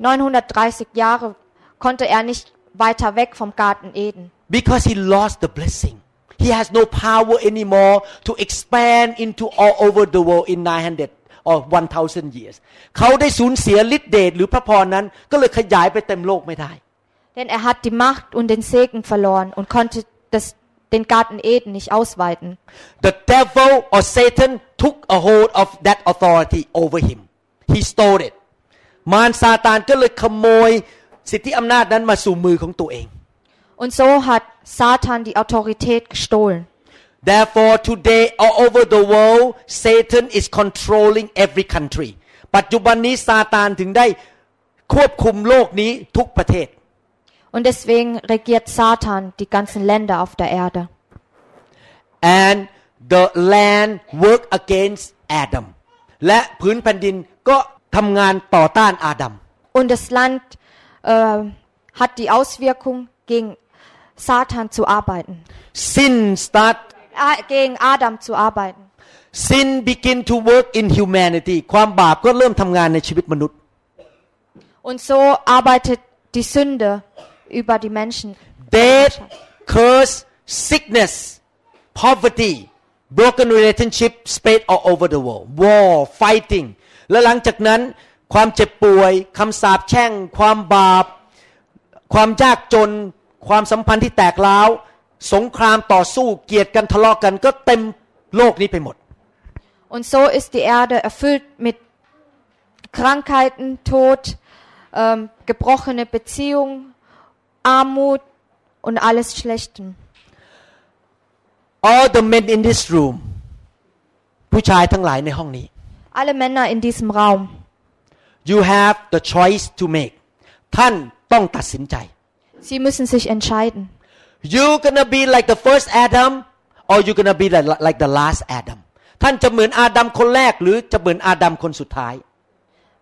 930 Jahre konnte er nicht weiter weg vom Garten Eden. because he lost the blessing he has no power anymore to expand into all over the world in 900 or 1000 years เขาได้สูญเสียฤทธิเดชหรือพระพรนั้น ก็เลยขยายไปเต็มโลกไม่ได้ Denn er hat die Macht und den Segen verloren und konnte das, den Garten Eden nicht ausweiten. the devil or Satan took a hold of that authority over him he stole it มารซาตานก็เลยขโมยสิทธิอำนาจนั้นมาสู่มือของตัวเอง Und so hat Satan die Autorität gestohlen. Therefore today all over the world Satan is controlling every country ปัจจุบันนี้ซาตานถึงได้ควบคุมโลกนี้ทุกประเทศ Und deswegen regiert Satan die ganzen Länder auf der Erde. and the land work against Adam และพื้นแผ่นดินก็ทำงานต่อต้านอาดัม Und das Land äh, hat die Auswirkung, gegen Satan zu arbeiten, sin start äh, gegen Adam zu arbeiten. sin begin to work in humanity ความบาปก็เริ่มทำงานในชีวิตมนุษย์ Und so arbeitet die Sünde über die Menschen. death curse sickness poverty broken relationship spread all over the world war fighting และหลังจากนั้นความเจ็บป่วยคำสาปแช่ง ความบาป ความยากจน ความสัมพันธ์ที่แตกร้าว สงครามต่อสู้เกลียดกันทะเลาะกันก็เต็มโลกนี้ไปหมด Und so ist die Erde erfüllt mit Krankheiten, Tod, ähm, gebrochene Beziehungen, Armut und alles Schlechten. all the men in this room ผู้ชายทั้งหลายในห้องนี้ Alle Männer in diesem Raum. you have the choice to make ท่านต้องตัดสินใจ Sie müssen sich entscheiden. you gonna be like the first Adam or you gonna be like, like the last Adam ท่านจะเหมือนอาดัมคนแรก หรือจะเหมือนอาดัมคนสุดท้าย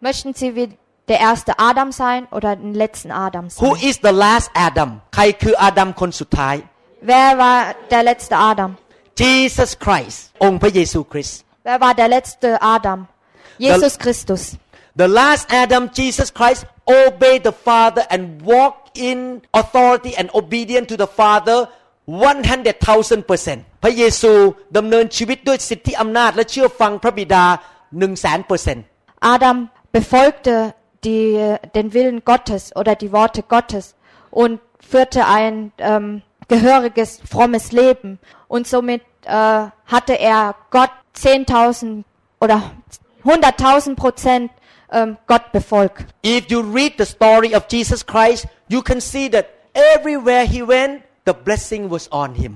Möchten Sie wie der erste Adam sein oder den letzten Adam who sein? is the last Adam ใครคืออาดัมคนสุดท้าย Wer war der letzte Adam? Jesus Christ องค์พระเยซูคริสต์ Wer war der letzte Adam? Jesus Christus. The last Adam, Jesus Christ, obeyed the Father and walked in authority and obedient to the Father 100,000 percent พระเยซูดำเนินชีวิตด้วยสิทธิอำนาจและเชื่อฟังพระบิดา1 0 0 0 0 0 percent Adam befolgte die, den Willen Gottes oder die Worte Gottes und führte ein ähm, gehöriges, frommes Leben. Und somit äh, hatte er Gott 10.000 oder 100.000 Prozent ähm, Gott befolgt. If you read the story of Jesus Christ you can see that everywhere he went the blessing was on him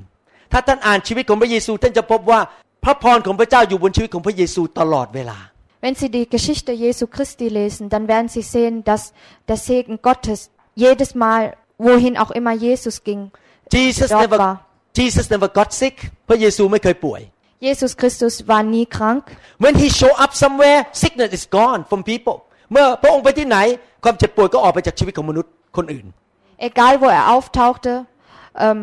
ถ้าท่านอ่านชีวิตของพระเยซูท่านจะพบว่าพระพรของพระเจ้าอยู่บนชีวิตของพระเยซูตลอดเวลา Wenn Sie die Geschichte Jesu Christi lesen, dann werden Sie sehen, dass der Segen Gottes jedes Mal, wohin auch immer Jesus ging, Jesus dort never war. Jesus never got sick พระเยซูไม่เคยป่วย Jesus Christus war nie krank. When he show up somewhere sickness is gone from people เมื่อพระองค์ไปที่ไหนความเจ็บป่วยก็ออกไปจากชีวิตของมนุษย์คนอื่น Egal wo er auftauchte, ähm,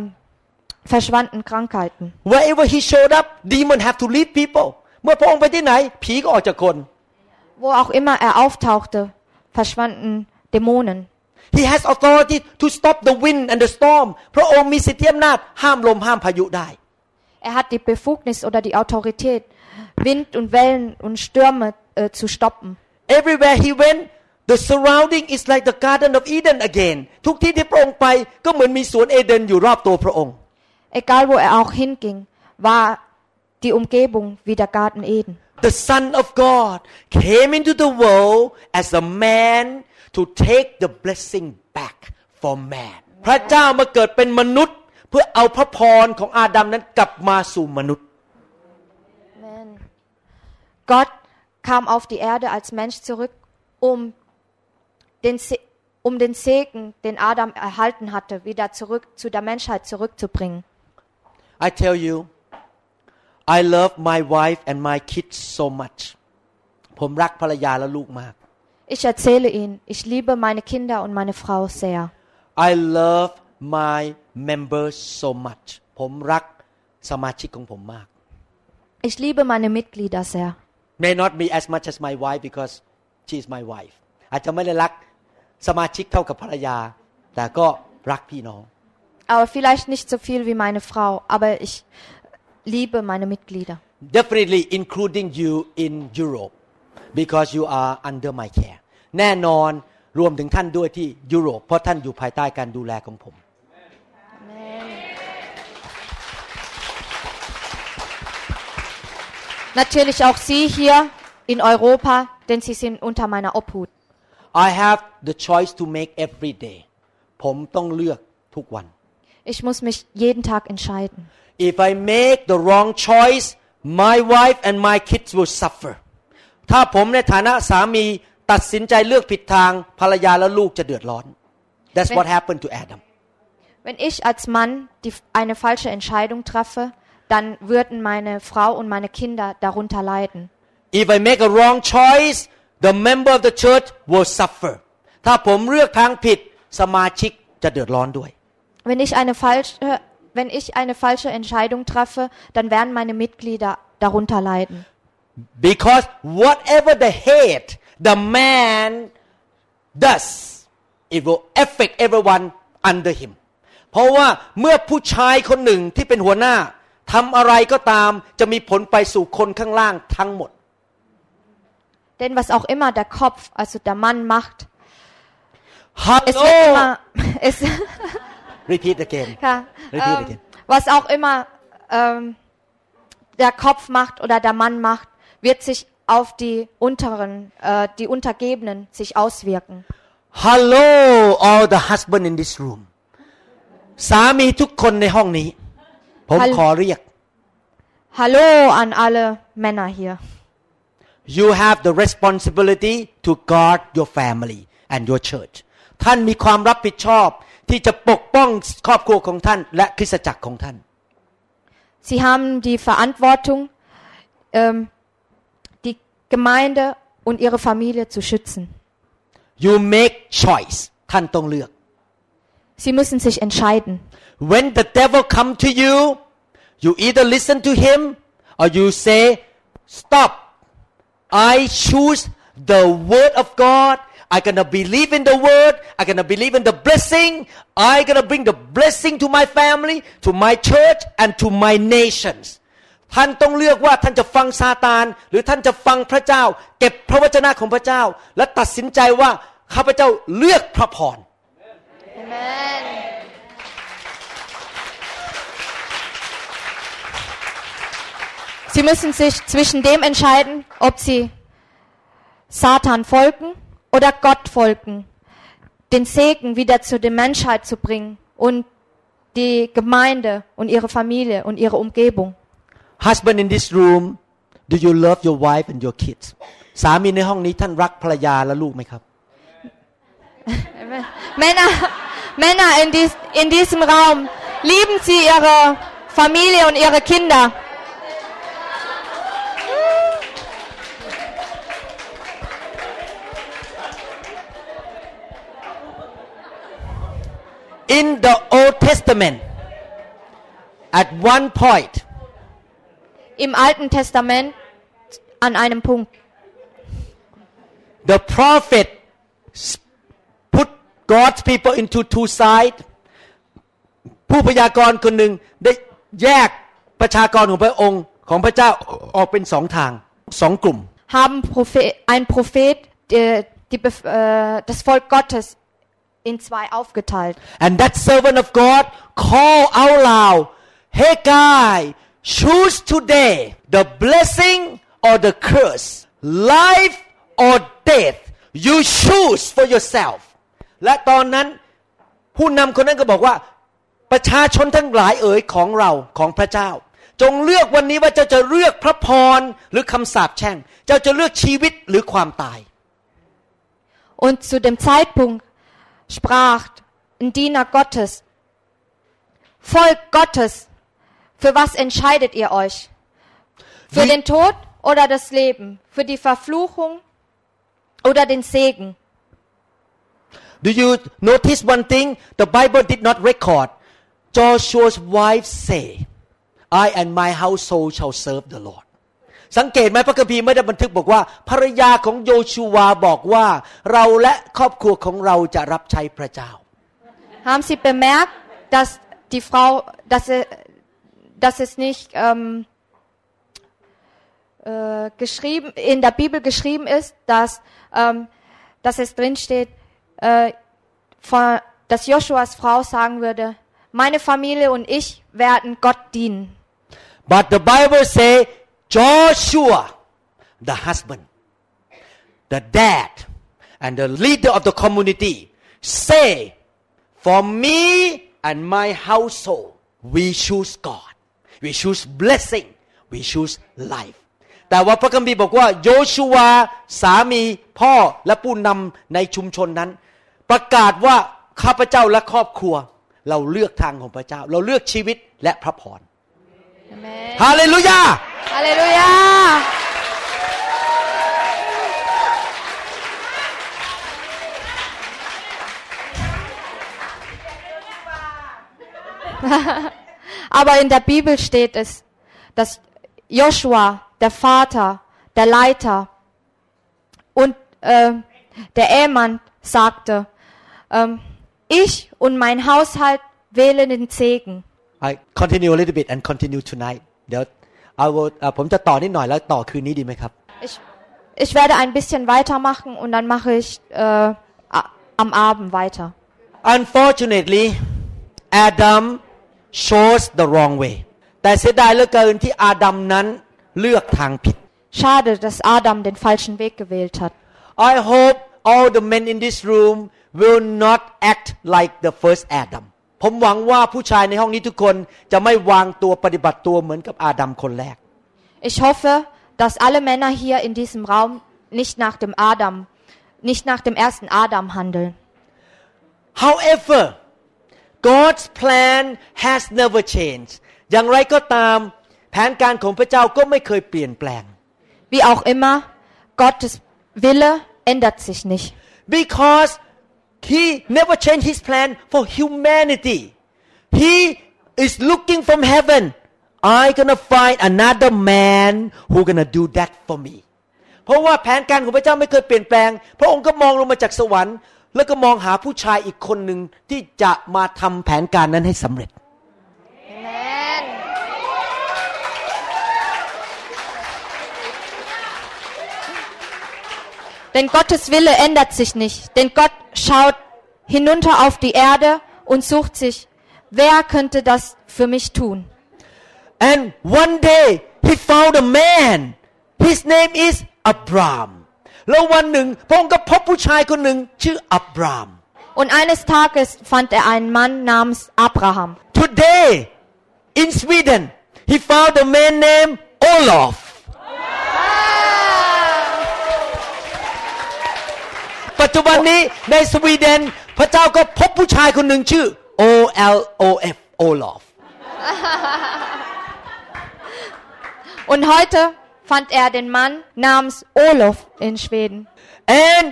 verschwanden Krankheiten. Wherever he showed up demon have to leave people เมื่อพระองค์ไปที่ไหนผีก็ออกจากคน Wo auch immer er auftauchte, verschwanden Dämonen. He has authority to stop the wind and the storm พระองค์มีสิทธิอำนาจห้ามลมห้ามพายุได้ Er hat die Befugnis oder die Autorität, Wind und Wellen und Stürme äh, zu stoppen. Everywhere he went the surrounding is like the garden of Eden again ทุกที่ที่พระองค์ไปก็เหมือนมีสวนเอเดนอยู่รอบตัวพระองค์ Egal wo er auch hinging, war die Umgebung wie der Garten Eden. The Son of God came into the world as a man to take the blessing back for man พระเจ้ามาเกิดเป็นมนุษย์ เ พื่อเอาพระพรของอาดัมนั้นกลับมาสู่มนุษย์ Amen. Gott kam auf die Erde als Mensch zurück, um den, Se um den Segen, den Adam erhalten hatte, wieder zurück zu der Menschheit zurückzubringen. I tell you I love my wife and my kids so much ผมรักภรรยาและลูกมาก Ich erzähle Ihnen, ich liebe meine Kinder und meine Frau sehr. I love my members so much ผมรักสมาชิกของผมมาก Ich liebe meine Mitglieder sehr. may not be as much as my wife because she is my wife อาจจะไม่ได้รักสมาชิกเท่ากับภรรยา แต่ก็รักพี่น้อง Aber vielleicht nicht so viel wie meine Frau, aber ich liebe meine Mitglieder. definitely including you in Europe because you are under my care แน่นอนรวมถึงท่านด้วยที่ยุโรปเพราะท่านอยู่ภายใต้การดูแลของผม Natürlich auch Sie hier in Europa, denn Sie sind unter meiner Obhut. I have the choice to make every day ผมต้องเลือกทุกวัน Ich muss mich jeden Tag entscheiden. if I make the wrong choice my wife and my kids will suffer ถ้าผมในฐานะสามีตัดสินใจเลือกผิดทางภรรยาและลูกจะเดือดร้อน That's what happened to Adam Wenn ich als Mann die, eine falsche Entscheidung treffe, dann würden meine Frau und meine Kinder darunter leiden. If I make a wrong choice the member of the church will suffer ถ้าผมเลือกทางผิดสมาชิกจะเดือดร้อนด้วย Wenn ich eine falsche, wenn ich eine falsche Entscheidung treffe, dann werden meine Mitglieder darunter leiden. because whatever the hate the man does it will affect everyone under him เพราะว่าเมื่อผู้ชายคนหนึ่งที่เป็นหัวหน้า ทำอะไรก็ตามจะมีผลไปสู่คนข้างล่างทั้งหมด Denn was auch immer der Kopf, also der Mann macht, ฮัล es โหล wird immer, (laughs) es, repeat again ja, Repeat ähm, again. was auch immer ähm, der Kopf macht oder der Mann macht, wird sich auf die unteren, äh, die Untergebenen sich auswirken. Hello all the husband in this room สามีทุกคนในห้องนี้ ผม ฮัล ขอเรียก Hallo an alle Männer hier. you have the responsibility to guard your family and your church ท่านมีความรับผิดชอบที่จะปกป้องครอบครัวของท่าน และคริสตจักรของท่าน Sie haben die Verantwortung, ähm, die Gemeinde und ihre Familie zu schützen. you make choice ท่านต้องเลือก Sie müssen sich entscheiden. when the devil come to you you either listen to him or you say stop I choose the word of God I gonna believe in the word I gonna believe in the blessing I gonna bring the blessing to my family to my church and to my nations ท่านต้องเลือกว่าท่านจะฟังซาตาน หรือท่านจะฟังพระเจ้า เก็บพระวจนะของพระเจ้า และตัดสินใจว่าข้าพเจ้าเลือกพระพร Amen. Sie müssen sich zwischen dem entscheiden, ob sie Satan folgen oder Gott folgen, den Segen wieder zu der Menschheit zu bringen und die Gemeinde und ihre Familie und ihre Umgebung. Husband in this room do you love your wife and your kids สามีในห้องนี้ท่านรักภรรยาและลูกไหมครับ (laughs) Männer, Männer in, dies, in diesem Raum, lieben sie ihre Familie und ihre Kinder. In the Old Testament at one point Im Alten Testament an einem Punkt. the prophet s- put God's people into two sides ผู้พยากรณ์คนหนึ่งได้แยกประชากรของพระองค์ของพระเจ้าออกเป็นสองทางสองกลุ่ม Haben Prophet, ein Prophet die, die, Bef- äh, das Volk Gottes in zwei aufgeteilt. And that servant of God call out loud, Hey guy, choose today the blessing or the curse, life or death. You choose for yourself. และตอนนั้นผู้นำคนนั้นก็บอกว่า ประชาชนทั้งหลายเอ๋ยของเราของพระเจ้า จงเลือกวันนี้ว่าเจ้าจะเลือกพระพรหรือคำสาปแช่ง เจ้าจะเลือกชีวิตหรือความตาย Und zu dem Zeitpunkt sprach ein Diener Gottes, Volk Gottes, für was entscheidet ihr euch? Für Wie- den Tod oder das Leben? Für die Verfluchung oder den Segen? Do you notice one thing? The Bible did not record. Joshua's wife say, I and my household shall serve the Lord. สังเกตไหมพระคัมภีร์ไม่ได้บันทึกบอกว่า ภรรยาของโยชูวาบอกว่า เราและครอบครัวของเราจะรับใช้พระเจ้า Haben Sie bemerkt, dass die Frau, dass, er, dass es nicht ähm, äh, geschrieben, in der Bibel geschrieben ist, dass, ähm, dass es drin steht, äh, von, dass Joshuas Frau sagen würde, meine Familie und ich werden Gott dienen. But the Bible say Joshua, the husband, the dad, and the leader of the community say, for me and my household, we choose God. We choose blessing. We choose life. แต่ว่าพระคัมภีร์บอกว่าโยชูวาสามีพ่อและผู้นำในชุมชนนั้น ประกาศว่าข้าพเจ้าและครอบครัว เราเลือกทางของพระเจ้า เราเลือกชีวิตและพระพร Amen. Halleluja! Halleluja! (laughs) Aber in der Bibel steht es, dass Joshua, der Vater, der Leiter und äh, der Ehemann sagte, ähm, ich und mein Haushalt wählen den Segen. I continue a little bit and continue tonight เดี๋ยว I will เอ่อผมจะต่อนิดหน่อยแล้วต่อคืนนี้ดีไหมครับ Ich, ich werde ein bisschen weitermachen und dann mache ich äh, a- am Abend weiter. Unfortunately Adam chose the wrong way แต่เสียดายเหลือเกินที่อาดัมนั้นเลือกทางผิด Schade, dass Adam den falschen Weg gewählt hat. I hope all the men in this room will not act like the first Adam ผมหวังว่าผู้ชายในห้องนี้ทุกคนจะไม่วางตัวปฏิบัติตัวเหมือนกับอาดัมคนแรก Ich hoffe, dass alle Männer hier in diesem Raum nicht nach dem Adam, nicht nach dem ersten Adam handeln. However God's plan has never changed อย่างไรก็ตาม แผนการของพระเจ้าก็ไม่เคยเปลี่ยนแปลง Wie auch immer, Gottes Wille ändert sich nicht. because he never changed his plan for humanity he is looking from heaven I gonna find another man who gonna do that for me เพราะว่าแผนการของพระเจ้าไม่เคยเปลี่ยนแปลง พระองค์ก็มองลงมาจากสวรรค์ แล้วก็มองหาผู้ชายอีกคนหนึ่งที่จะมาทำแผนการนั้นให้สำเร็จ Denn Gottes Wille ändert sich nicht. Denn Gott schaut hinunter auf die Erde und sucht sich, wer könnte das für mich tun? and one day he found a man his name is Abram แล้ววันหนึ่งพระองค์ก็พบผู้ชายคนหนึ่งชื่ออับราม Und eines Tages fand er einen Mann namens Abraham. Today in Sweden he found a man named Olof ปัจจุบันนี้ในสวีเดน พระเจ้าก็พบผู้ชายคนหนึ่งชื่อ O L O F Olof Und heute fand er den Mann namens Olof in Schweden. and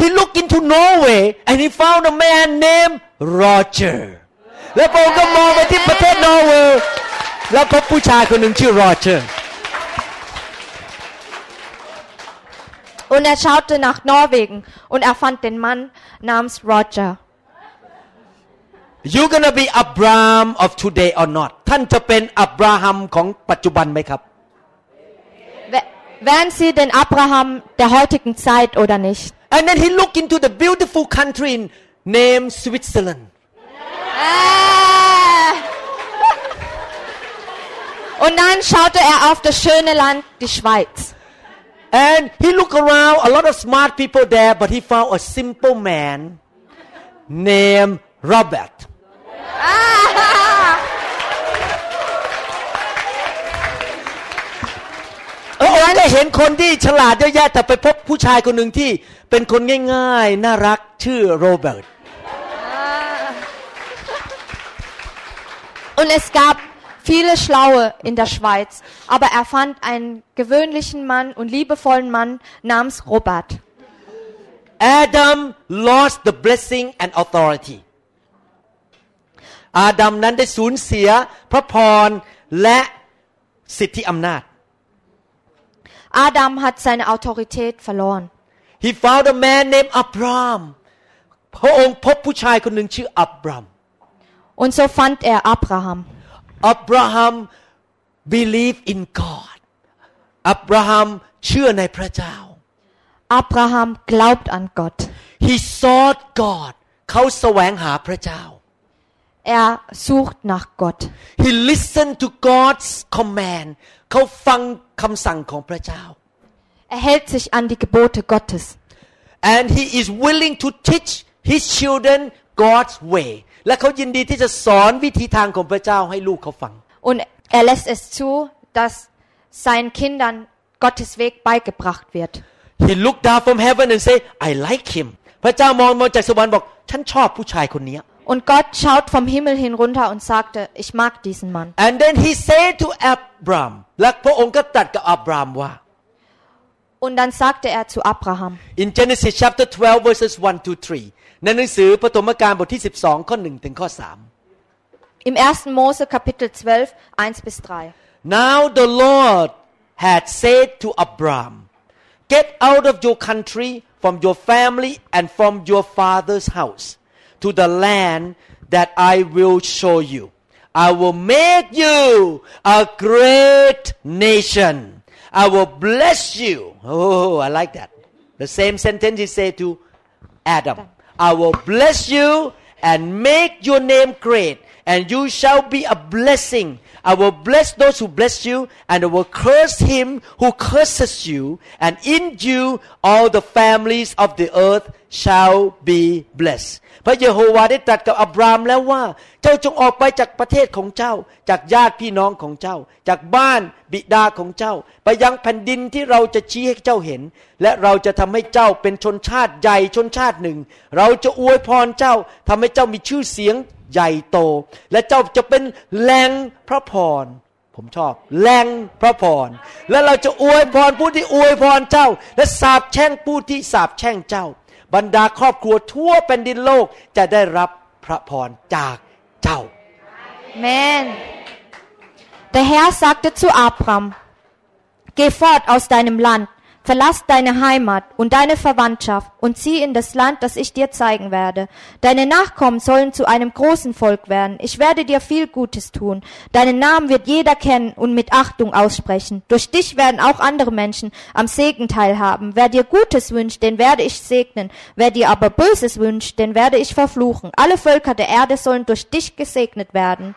he looked into Norway and he found a man named Roger แล้วพระองค์ก็มองไปที่ประเทศนอร์เวย์แล้วพบผู้ชายคนหนึ่งชื่อโรเจอร์ Und er schaute nach Norwegen und er fand den Mann namens Roger. you gonna be Abraham of today or not ท่านจะเป็นอับราฮัมของปัจจุบันไหมครับ W- Wären Sie den Abraham der heutigen Zeit oder nicht? and then he looked into the beautiful country named Switzerland (laughs) Und dann schaute er auf das schöne Land, die Schweiz. And he looked around a lot of smart people there but he found a simple man named Robert เออองค์ก็เห็นคนที่ฉลาดเยอะแยะแต่ไปพบผู้ชายคนหนึ่งที่เป็นคนง่ายๆ น่ารักชื่อโรเบิร์ต Und es gab viele Schlaue in der Schweiz, aber er fand einen gewöhnlichen Mann und liebevollen Mann namens Robert. Adam lost the blessing and authority อาดัมนั้นได้สูญเสียพระพรและสิทธิอำนาจ Adam hat seine Autorität verloren. He found a man named Abram พระองค์พบผู้ชายคนหนึ่งชื่ออับราม Und so fand er Abraham. อับราฮัม believe in God อับราฮัมเชื่อในพระเจ้า Abraham glaubt an Gott. He sought God เขาแสวงหาพระเจ้า Er sucht nach Gott. He listened to God's command เขาฟังคำสั่งของพระเจ้า Er hält sich an die Gebote Gottes. and he is willing to teach his children God's way และเขายินดีที่จะสอนวิธีทางของพระเจ้าให้ลูกเขาฟัง Und er lässt es zu, dass seinen Kindern Gottes Weg beigebracht wird. He looked down from heaven and say I like him พระเจ้ามองมาจากสวรรค์บอกฉันชอบผู้ชายคนเนี้ย Und Gott schaut vom Himmel hinunter und sagte, ich mag diesen Mann. and then he said to Abram และพระองค์ก็ตรัสกับอับรามว่า Und dann sagte er zu Abraham, in Genesis chapter 12 verses 1 to 3 ในหนังสือปฐมกาลบทที่ 12 ข้อ 1 ถึงข้อ 3 im 1. Mose Kapitel 12, 1 bis 3. Now the Lord had said to Abram, Get out of your country, from your family, and from your father's house, to the land that I will show you. I will make you a great nation I will bless you oh I like that the same sentence he said to Adam I will bless you and make your name great and you shall be a blessing I will bless those who bless you and I will curse him who curses you and in you all the families of the earth shall be blessed พระเยโฮวาห์ได้ตรัสกับอับรามแล้วว่า เจ้าจงออกไปจากประเทศของเจ้า จากญาติพี่น้องของเจ้า จากบ้านบิดาของเจ้า ไปยังแผ่นดินที่เราจะชี้ให้เจ้าเห็น และเราจะทำให้เจ้าเป็นชนชาติใหญ่ชนชาติหนึ่ง เราจะอวยพรเจ้าทำให้เจ้ามีชื่อเสียง ใหญ่โต และเจ้าจะเป็นแหล่งพระพร ผมชอบแหล่งพระพร และเราจะอวยพรผู้ที่อวยพรเจ้า และสาบแช่งผู้ที่สาบแช่งเจ้า บรรดาครอบครัวทั่วแผ่นดินโลกจะได้รับพระพรจากเจ้า Amen. Der Herr sagte zu Abraham, Geh fort aus deinem Land, verlass deine Heimat und deine Verwandtschaft und zieh in das Land, das ich dir zeigen werde. Deine Nachkommen sollen zu einem großen Volk werden. Ich werde dir viel Gutes tun. Deinen Namen wird jeder kennen und mit Achtung aussprechen. Durch dich werden auch andere Menschen am Segen teilhaben. Wer dir Gutes wünscht, den werde ich segnen. Wer dir aber Böses wünscht, den werde ich verfluchen. Alle Völker der Erde sollen durch dich gesegnet werden.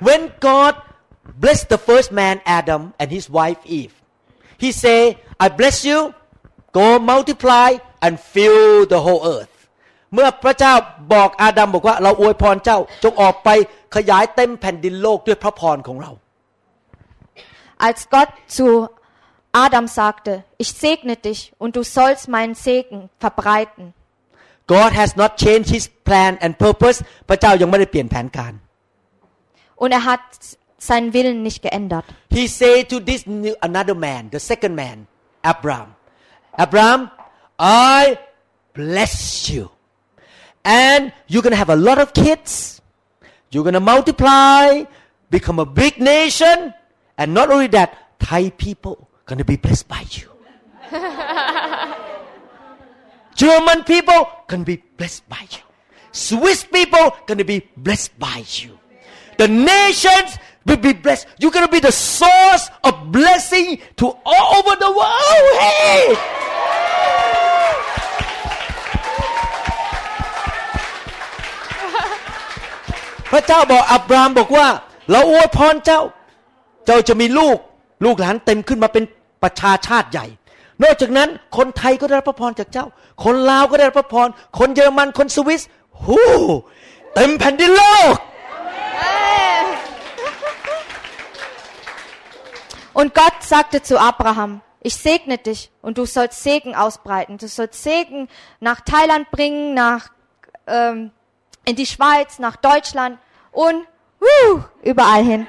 When God blessed the first man Adam and his wife Eve, He say, "I bless you, go multiply and fill the whole earth." เมื่อพระเจ้าบอกอาดัมบอกว่าเราอวยพรเจ้าจงออกไปขยายเต็มแผ่นดินโลกด้วยพระพรของเรา Als Gott zu Adam sagte, ich segne dich und du sollst meinen Segen verbreiten. God has not changed His plan and purpose พระเจ้ายังไม่ได้เปลี่ยนแผนการ Und er hat seinen Willen nicht geändert. He said to this new, another man the second man Abraham Abraham I bless you. And you're gonna have a lot of kids. You're gonna multiply become a big nation. And not only that Thai people gonna be blessed by you. (laughs) German people gonna be blessed by you. Swiss people gonna be blessed by you the nations will be blessed. You're going to be the source of blessing to all over the world. Hey! พระเจ้าบอกอับรามบอกว่า เราอวยพรเจ้า เจ้าจะมีลูก ลูกหลานเต็มขึ้นมาเป็นประชาชาติใหญ่ นอกจากนั้นคนไทยก็ได้รับพระพรจากเจ้า คนลาวก็ได้รับพระพร คนเยอรมัน คนสวิสหูเต็มแผ่นดินโลก Und Gott sagte zu Abraham, ich segne dich und du sollst Segen ausbreiten. Du sollst Segen nach Thailand bringen, nach, ähm, in die Schweiz, nach Deutschland und wuh, überall hin.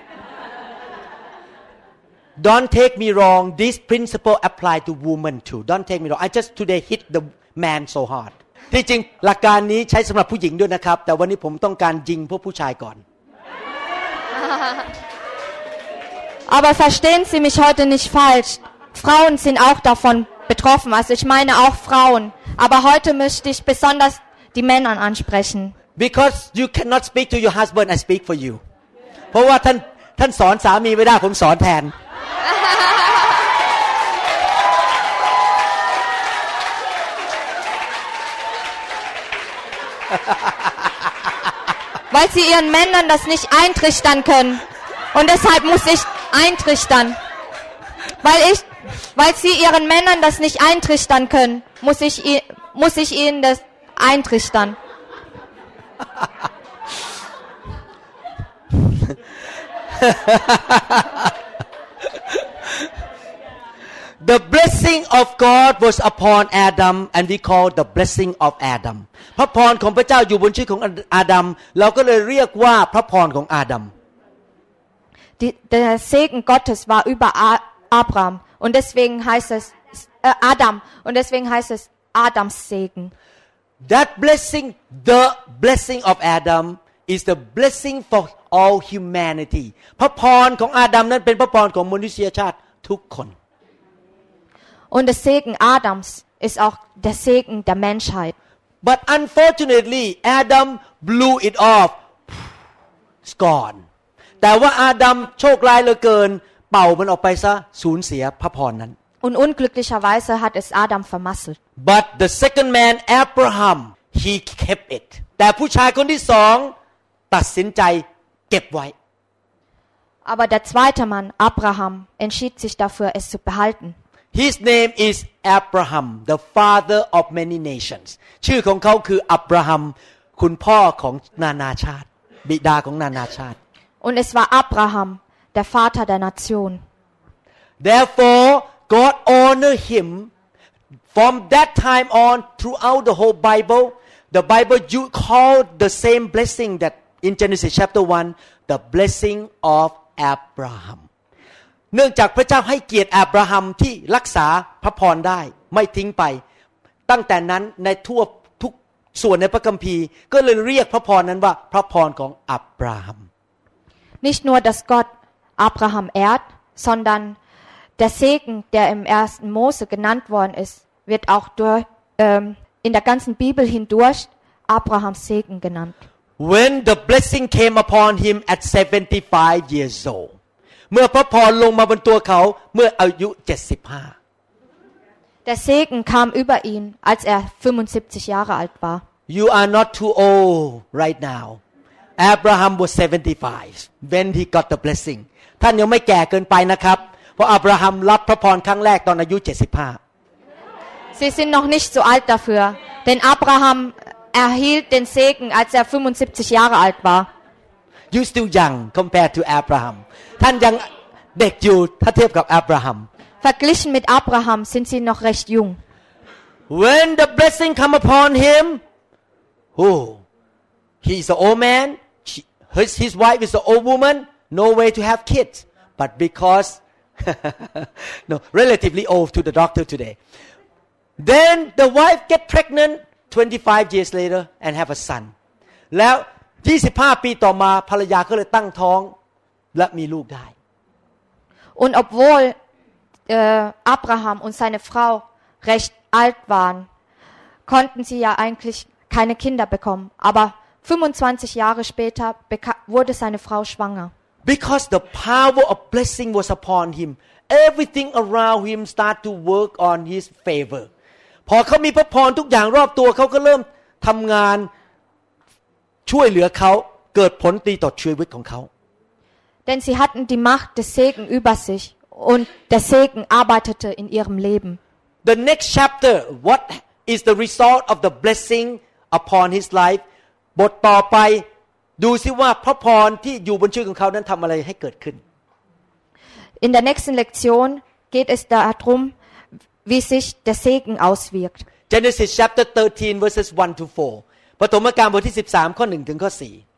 Don't take me wrong. This principle apply to women too. Don't take me wrong. I just today hit the man so hard. ที่จริงหลักการนี้ใช้สำหรับผู้หญิงด้วยนะครับ แต่วันนี้ผมต้องการยิงพวกผู้ชายก่อน Aber verstehen Sie mich heute nicht falsch. Frauen sind auch davon betroffen. Also ich meine auch Frauen. Aber heute möchte ich besonders die Männer ansprechen. because you cannot speak to your husband I speak for you เพ(laughs) ราะว่าท่านท่านสอนสามีไม่ได้ผมสอนแทน Weil sie ihren Männern das nicht eintrichtern können. Und deshalb muss ich eintrichtern. Weil ich, weil sie ihren Männern das nicht eintrichtern können, muss ich, i- muss ich ihnen das eintrichtern. (laughs) The blessing of God was upon Adam and we call the blessing of Adam พระพรของพระเจ้าอยู่บนชีวิตของอาดัมเราก็เลยเรียกว่าพระพรของอาดัม Die, der Segen Gottes war über A Abraham. Und deswegen heißt es äh, Adam. Und deswegen heißt es Adams Segen. That blessing the blessing of Adam is the blessing for all humanity พระพรของอาดัมนั้นเป็นพระพรของมนุษยชาติทุกคน Und der Segen Adams ist auch der Segen der Menschheit. but unfortunately Adam blew it off it's gone แต่ว่าอาดัมโชคร้ายเหลือเกิน เป่ามันออกไปซะสูญเสียพระพรนั้น Und unglücklicherweise hat es Adam vermasselt. but the second man Abraham he kept it แต่ผู้ชายคนที่สองตัดสินใจเก็บไว้ Aber der zweite Mann, Abraham, entschied sich dafür, es zu behalten. His name is Abraham the father of many nations ชื่อของเขาคืออับราฮัมคุณพ่อของนานาชาติ บิดาของนานาชาติ Und es war Abraham, der Vater der Nation. Therefore, God honored him from that time on throughout the whole Bible. The Bible you call the same blessing that in Genesis chapter 1 the blessing of Abraham เนื่องจากพระเจ้าให้เกียรติอับราฮัมที่รักษาพระพรได้ไม่ทิ้งไป ตั้งแต่นั้นในทั่วทุกส่วนในพระคัมภีร์ ก็เลยเรียกพระพรนั้นว่าพระพรของอับราฮัม Nicht nur, dass Gott Abraham ehrt, sondern der Segen, der im ersten Mose genannt worden ist, wird auch durch, ähm, in der ganzen Bibel hindurch Abrahams Segen genannt. when the blessing came upon him at 75 years old เมื่อพระพรลงมาบนตัวเขาเมื่ออายุ 75 Der Segen kam über ihn, als er 75 Jahre alt war. you are not too old right now Abraham was 75 when he got the blessing ท่านยังไม่แก่เกินไปนะครับ เพราะอับราฮัมรับพระพรครั้งแรกตอนอายุ 75 Sie sind noch nicht so alt dafür, denn Abraham erhielt den Segen, als er 75 Jahre alt war. you still young compared to Abraham ท่านยังเด็กอยู่ถ้าเทียบกับอับราฮัม Verglichen mit Abraham sind sie noch recht jung. when the blessing come upon him oh he's an old man she, his, his wife is an old woman no way to have kids but because (laughs) no relatively old to the doctor today then the wife get pregnant 25 years later and have a son แล้ว 25 ปีต่อมาภรรยาก็เลยตั้งท้องและมีลูกได้ Und obwohl äh, Abraham und seine Frau recht alt waren, konnten sie ja eigentlich keine Kinder bekommen. Aber 25 Jahre später beka- wurde seine Frau schwanger. Because the power of blessing was upon him, everything around him start to work on his favor. พอเขามีพระพรทุกอย่างรอบตัวเขาก็เริ่มทำงานช่วยเหลือเขาเกิดผลดีต่อชีวิตของเขา Denn sie hatten die Macht des Segen über sich und der Segen arbeitete in ihrem Leben. The next chapter what is the result of the blessing upon his life บทต่อไปดูซิว่าพระพรที่อยู่บนชีวิตของเขานั้นทำอะไรให้เกิดขึ้น In der nächsten Lektion geht es darum, wie sich der Segen auswirkt. Genesis chapter 13 verses 1 to 4 ปฐมกาลบทที่ 13 ข้อ 1 ถึงข้อ 4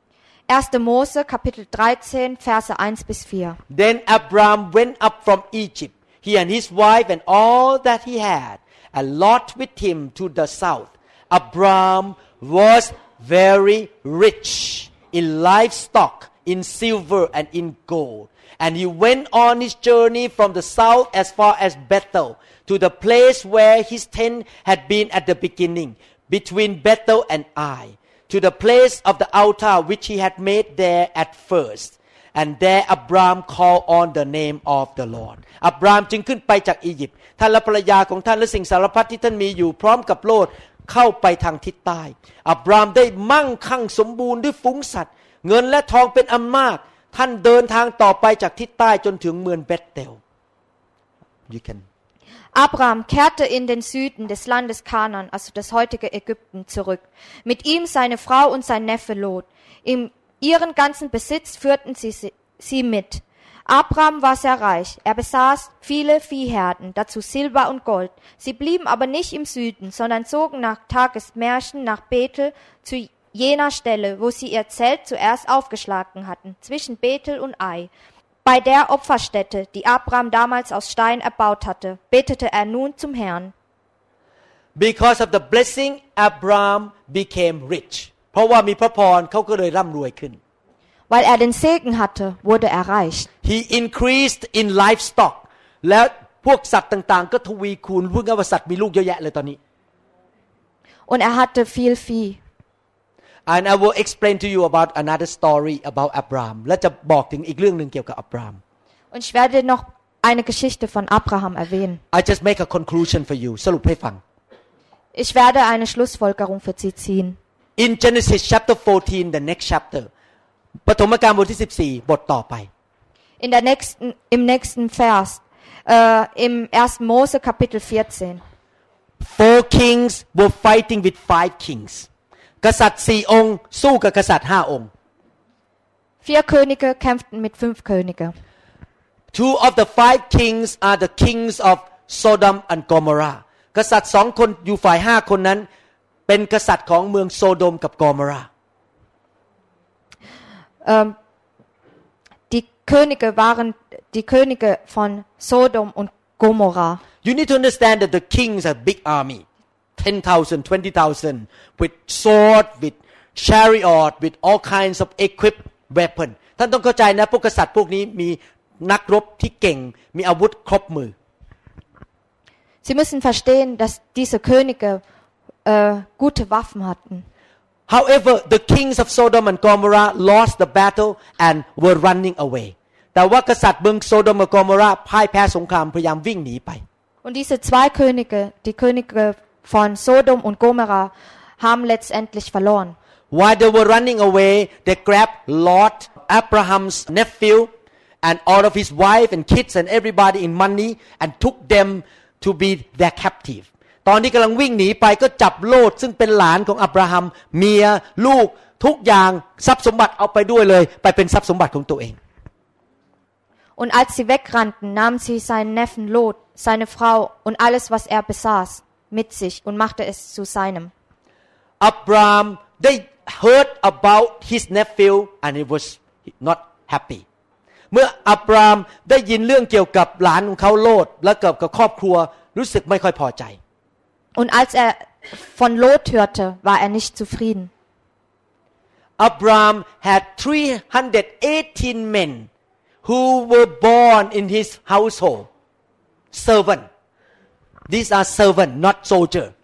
1. Mose Kapitel 13 Verse 1 bis 4. Then Abram went up from Egypt, he and his wife and all that he had, and Lot with him to the south. Abram was very rich in livestock, in silver, and in gold. And he went on his journey from the south as far as Bethel, to the place where his tent had been at the beginning, between Bethel and Ai, to the place of the altar which he had made there at first. and there Abram called on the name of the Lord อับรามจึงขึ้นไปจากอียิปต์ท่านและภรรยาของท่านและสิ่งสารพัดที่ท่านมีอยู่พร้อมกับโลด เข้าไปทางทิศใต้ อับรามได้มั่งคั่งสมบูรณ์ด้วยฝูงสัตว์ เงินและทองเป็นอันมาก ท่านเดินทางต่อไปจากทิศใต้จนถึงเมืองเบธเตล you can Abraham kehrte in den Süden des Landes Kanaan, also das heutige Ägypten, zurück. Mit ihm seine Frau und sein Neffe Lot. In ihren ganzen Besitz führten sie sie- sie mit. Abraham war sehr reich. Er besaß viele Viehherden, dazu Silber und Gold. Sie blieben aber nicht im Süden, sondern zogen nach Tagesmärschen nach Bethel zu jener Stelle, wo sie ihr Zelt zuerst aufgeschlagen hatten, zwischen Bethel und Ai. Bei der Opferstätte, die Abraham damals aus Stein erbaut hatte, betete er nun zum Herrn. because of the blessing Abram became rich เพราะว่ามีพระพรเขาก็เลยร่ำรวยขึ้น Weil er den Segen hatte, wurde er reich. he increased in livestock แล้วพวกสัตว์ต่างๆ ก็ทวีคูณพูดง่ายว่าสัตว์มีลูกเยอะแยะเลยตอนนี้ Und er hatte viel Vieh. and I will explain to you about another story about Abraham และจะบอกถึงอีกเรื่องหนึ่งเกี่ยวกับอับราม Und ich werde noch eine Geschichte von Abraham erwähnen. I just make a conclusion for you สรุปให้ฟัง Ich werde eine Schlussfolgerung für Sie ziehen. in Genesis chapter 14 the next chapter ปฐมกาลบทที่14บทต่อไป In der nächsten, im nächsten Vers, äh, im 1. Mose Kapitel 14. four kings were fighting with five kings กษัตริย์สี่องค์ สู้กับกษัตริย์ห้าองค์ Vier Könige kämpften mit fünf Königen. two of the five kings are the kings of Sodom and Gomorrah กษัตริย์สองคนอยู่ฝ่ายห้าคนนั้น เป็นกษัตริย์ของเมืองโซโดมกับกอมอรา Ähm, die Könige waren die Könige von Sodom und Gomorrah. You need to understand that the kings are big army 10,000 20,000 with sword with chariot with all kinds of equipped weapon ท่านต้องเข้าใจนะพวกกษัตริย์พวกนี้มีนักรบที่เก่ง มีอาวุธครบมือ Sie müssen verstehen, dass diese Könige äh, gute Waffen hatten. However, the kings of Sodom and Gomorrah lost the battle and were running away. แต่ว่ากษัตริย์เมืองโซโดมกับกอมอราพ่ายแพ้สงครามพยายามวิ่งหนีไป Und diese zwei Könige, die Könige von Sodom und Gomorrah, haben letztendlich verloren. While they were running away, they grabbed Lot, Abraham's nephew, and all of his wife and kids and everybody in money and took them to be their captive. ตอนที่กำลังวิ่งหนีไปก็จับโลดซึ่งเป็นหลานของอับราฮัม เมียลูกทุกอย่างทรัพย์สมบัติเอาไปด้วยเลย ไปเป็นทรัพย์สมบัติของตัวเอง Und als sie wegrannten, nahmen sie seinen Neffen Lot, seine Frau und alles, was er besaß, mit sich und machte es zu seinem. Abraham they heard about his nephew and he was not happy เมื่ออับรามได้ยินเรื่องเกี่ยวกับหลานของเขาโลดและเกี่ยวกับครอบครัวรู้สึกไม่ค่อยพอใจ Und als er von Lot hörte, war er nicht zufrieden. Abraham had 318 men who were born in his household servant these are servant not soldier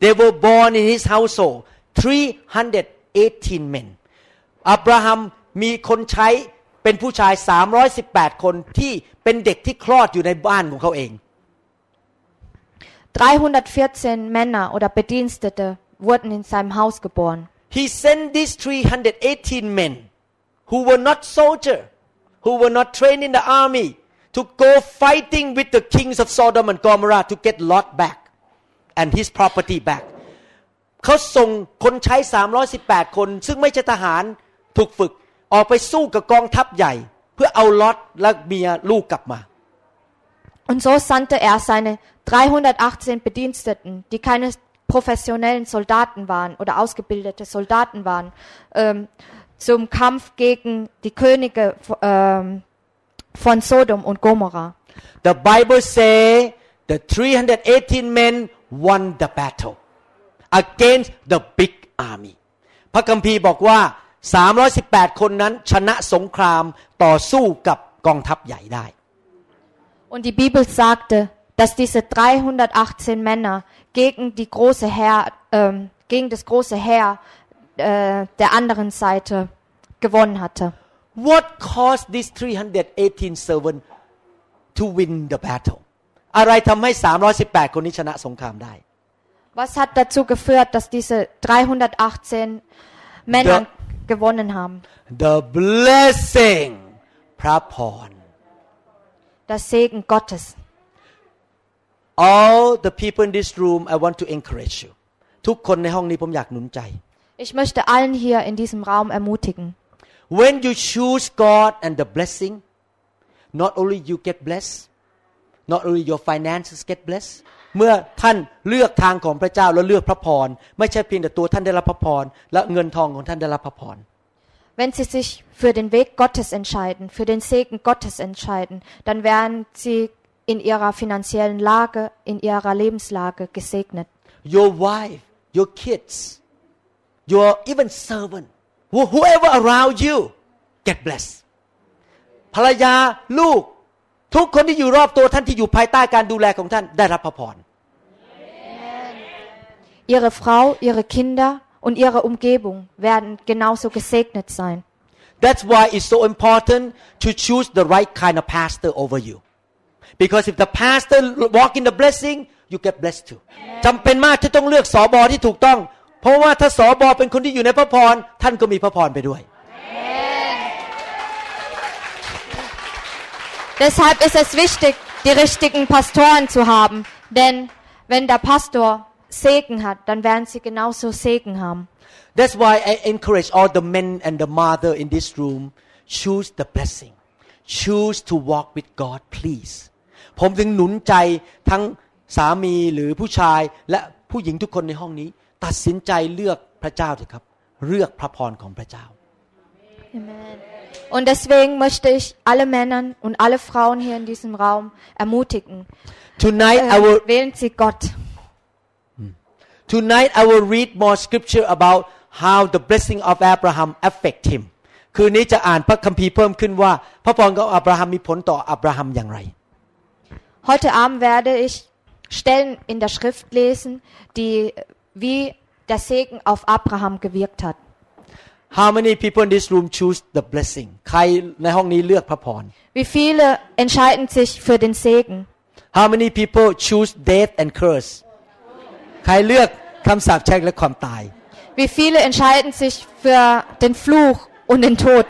they were born in his household 318 men อับราฮัมมีคนใช้เป็นผู้ชาย 318 คนที่เป็นเด็กที่คลอดอยู่ในบ้านของเขาเอง 314 Männer oder Bedienstete wurden in seinem Haus geboren. He sent these 318 men who were not soldier, who were not trained in the army, to go fighting with the kings of Sodom and Gomorrah to get Lot back and his property back. เขาส่งคนใช้ 318 คน ซึ่งไม่ใช่ทหารถูกฝึก ออกไปสู้กับกองทัพใหญ่ เพื่อเอาลอตและเมียลูกกลับมา Und so sandte er seine 318 Bediensteten, die keine professionellen Soldaten waren oder ausgebildete Soldaten waren, ähm, zum Kampf gegen die Könige ähm, von Sodom und Gomorrah. The Bible say the 318 men won the battle against the big army พระคัมภีร์บอกว่า 318 คนนั้นชนะสงครามต่อสู้กับกองทัพใหญ่ได้ Und die Bibel sagte, dass diese 318 Männer gegen die große Heer, ähm, gegen das große Heer äh, der anderen Seite gewonnen hatte. What caused these 318 servants to win the battle อะไรทำให้ 318 คนนี้ชนะสงครามได้ Was hat dazu geführt, dass diese 318 Männer Der- gewonnen haben? The blessing พระพร Das Segen Gottes. All the people in this room I want to encourage you ทุกคนในห้องนี้ผมอยากหนุนใจ Ich möchte allen hier in diesem Raum ermutigen. When you choose God and the blessing, not only you get blessed, not only your finances get blessed. เมื่อท่านเลือกทางของพระเจ้าแล้วเลือกพระพร ไม่ใช่เพียงแต่ตัวท่านได้รับพระพร และเงินทองของท่านได้รับพระพร Wenn Sie sich für den Weg Gottes entscheiden, für den Segen Gottes entscheiden, dann werden Sie in Ihrer finanziellen Lage, in Ihrer Lebenslage gesegnet. Your wife, your kids, your even servant, who- whoever around you get blessed. ภรรยาลูก ทุกคนที่อยู่รอบตัวท่านที่อยู่ภายใต้การดูแลของท่านได้รับพระพร Ihre Frau, Ihre Kinder und ihre Umgebung werden genauso gesegnet sein. That's why it's so important to choose the right kind of pastor over you. Because if the pastor walk in the blessing, you get blessed too. จำเป็นมากที่ต้องเลือกสอบอที่ถูกต้อง เพราะว่าถ้าสอบอเป็นคนที่อยู่ในพระพร ท่านก็มีพระพรไปด้วย Deshalb ist es wichtig, die richtigen Pastoren zu haben. Denn wenn der Pastor Segen hat, dann werden sie genauso Segen haben. That's why I encourage all the men and the mother in this room choose the blessing choose to walk with God please ผมถึงหนุนใจทั้งสามีหรือผู้ชายและผู้หญิงทุกคนในห้องนี้ ตัดสินใจเลือกพระเจ้าเถอะครับ เลือกพระพรของพระเจ้า Amen. Und deswegen möchte ich alle Männer und alle Frauen hier in diesem Raum ermutigen. Tonight I Äh, will wählen Sie Gott. Tonight I will read more scripture about how the blessing of Abraham affect him คืนนี้จะอ่านพระคัมภีร์เพิ่มขึ้นว่า พระพรของอับราฮัมมีผลต่ออับราฮัมอย่างไร Heute Abend werde ich Stellen in der Schrift lesen, die wie der Segen auf Abraham gewirkt hat. How many people in this room choose the blessing ใครในห้องนี้เลือกพระพร Wie viele entscheiden sich für den Segen? How many people choose death and curse ใครเลือก คำสาปแช่งและความตาย Wie viele entscheiden sich für den Fluch und den Tod?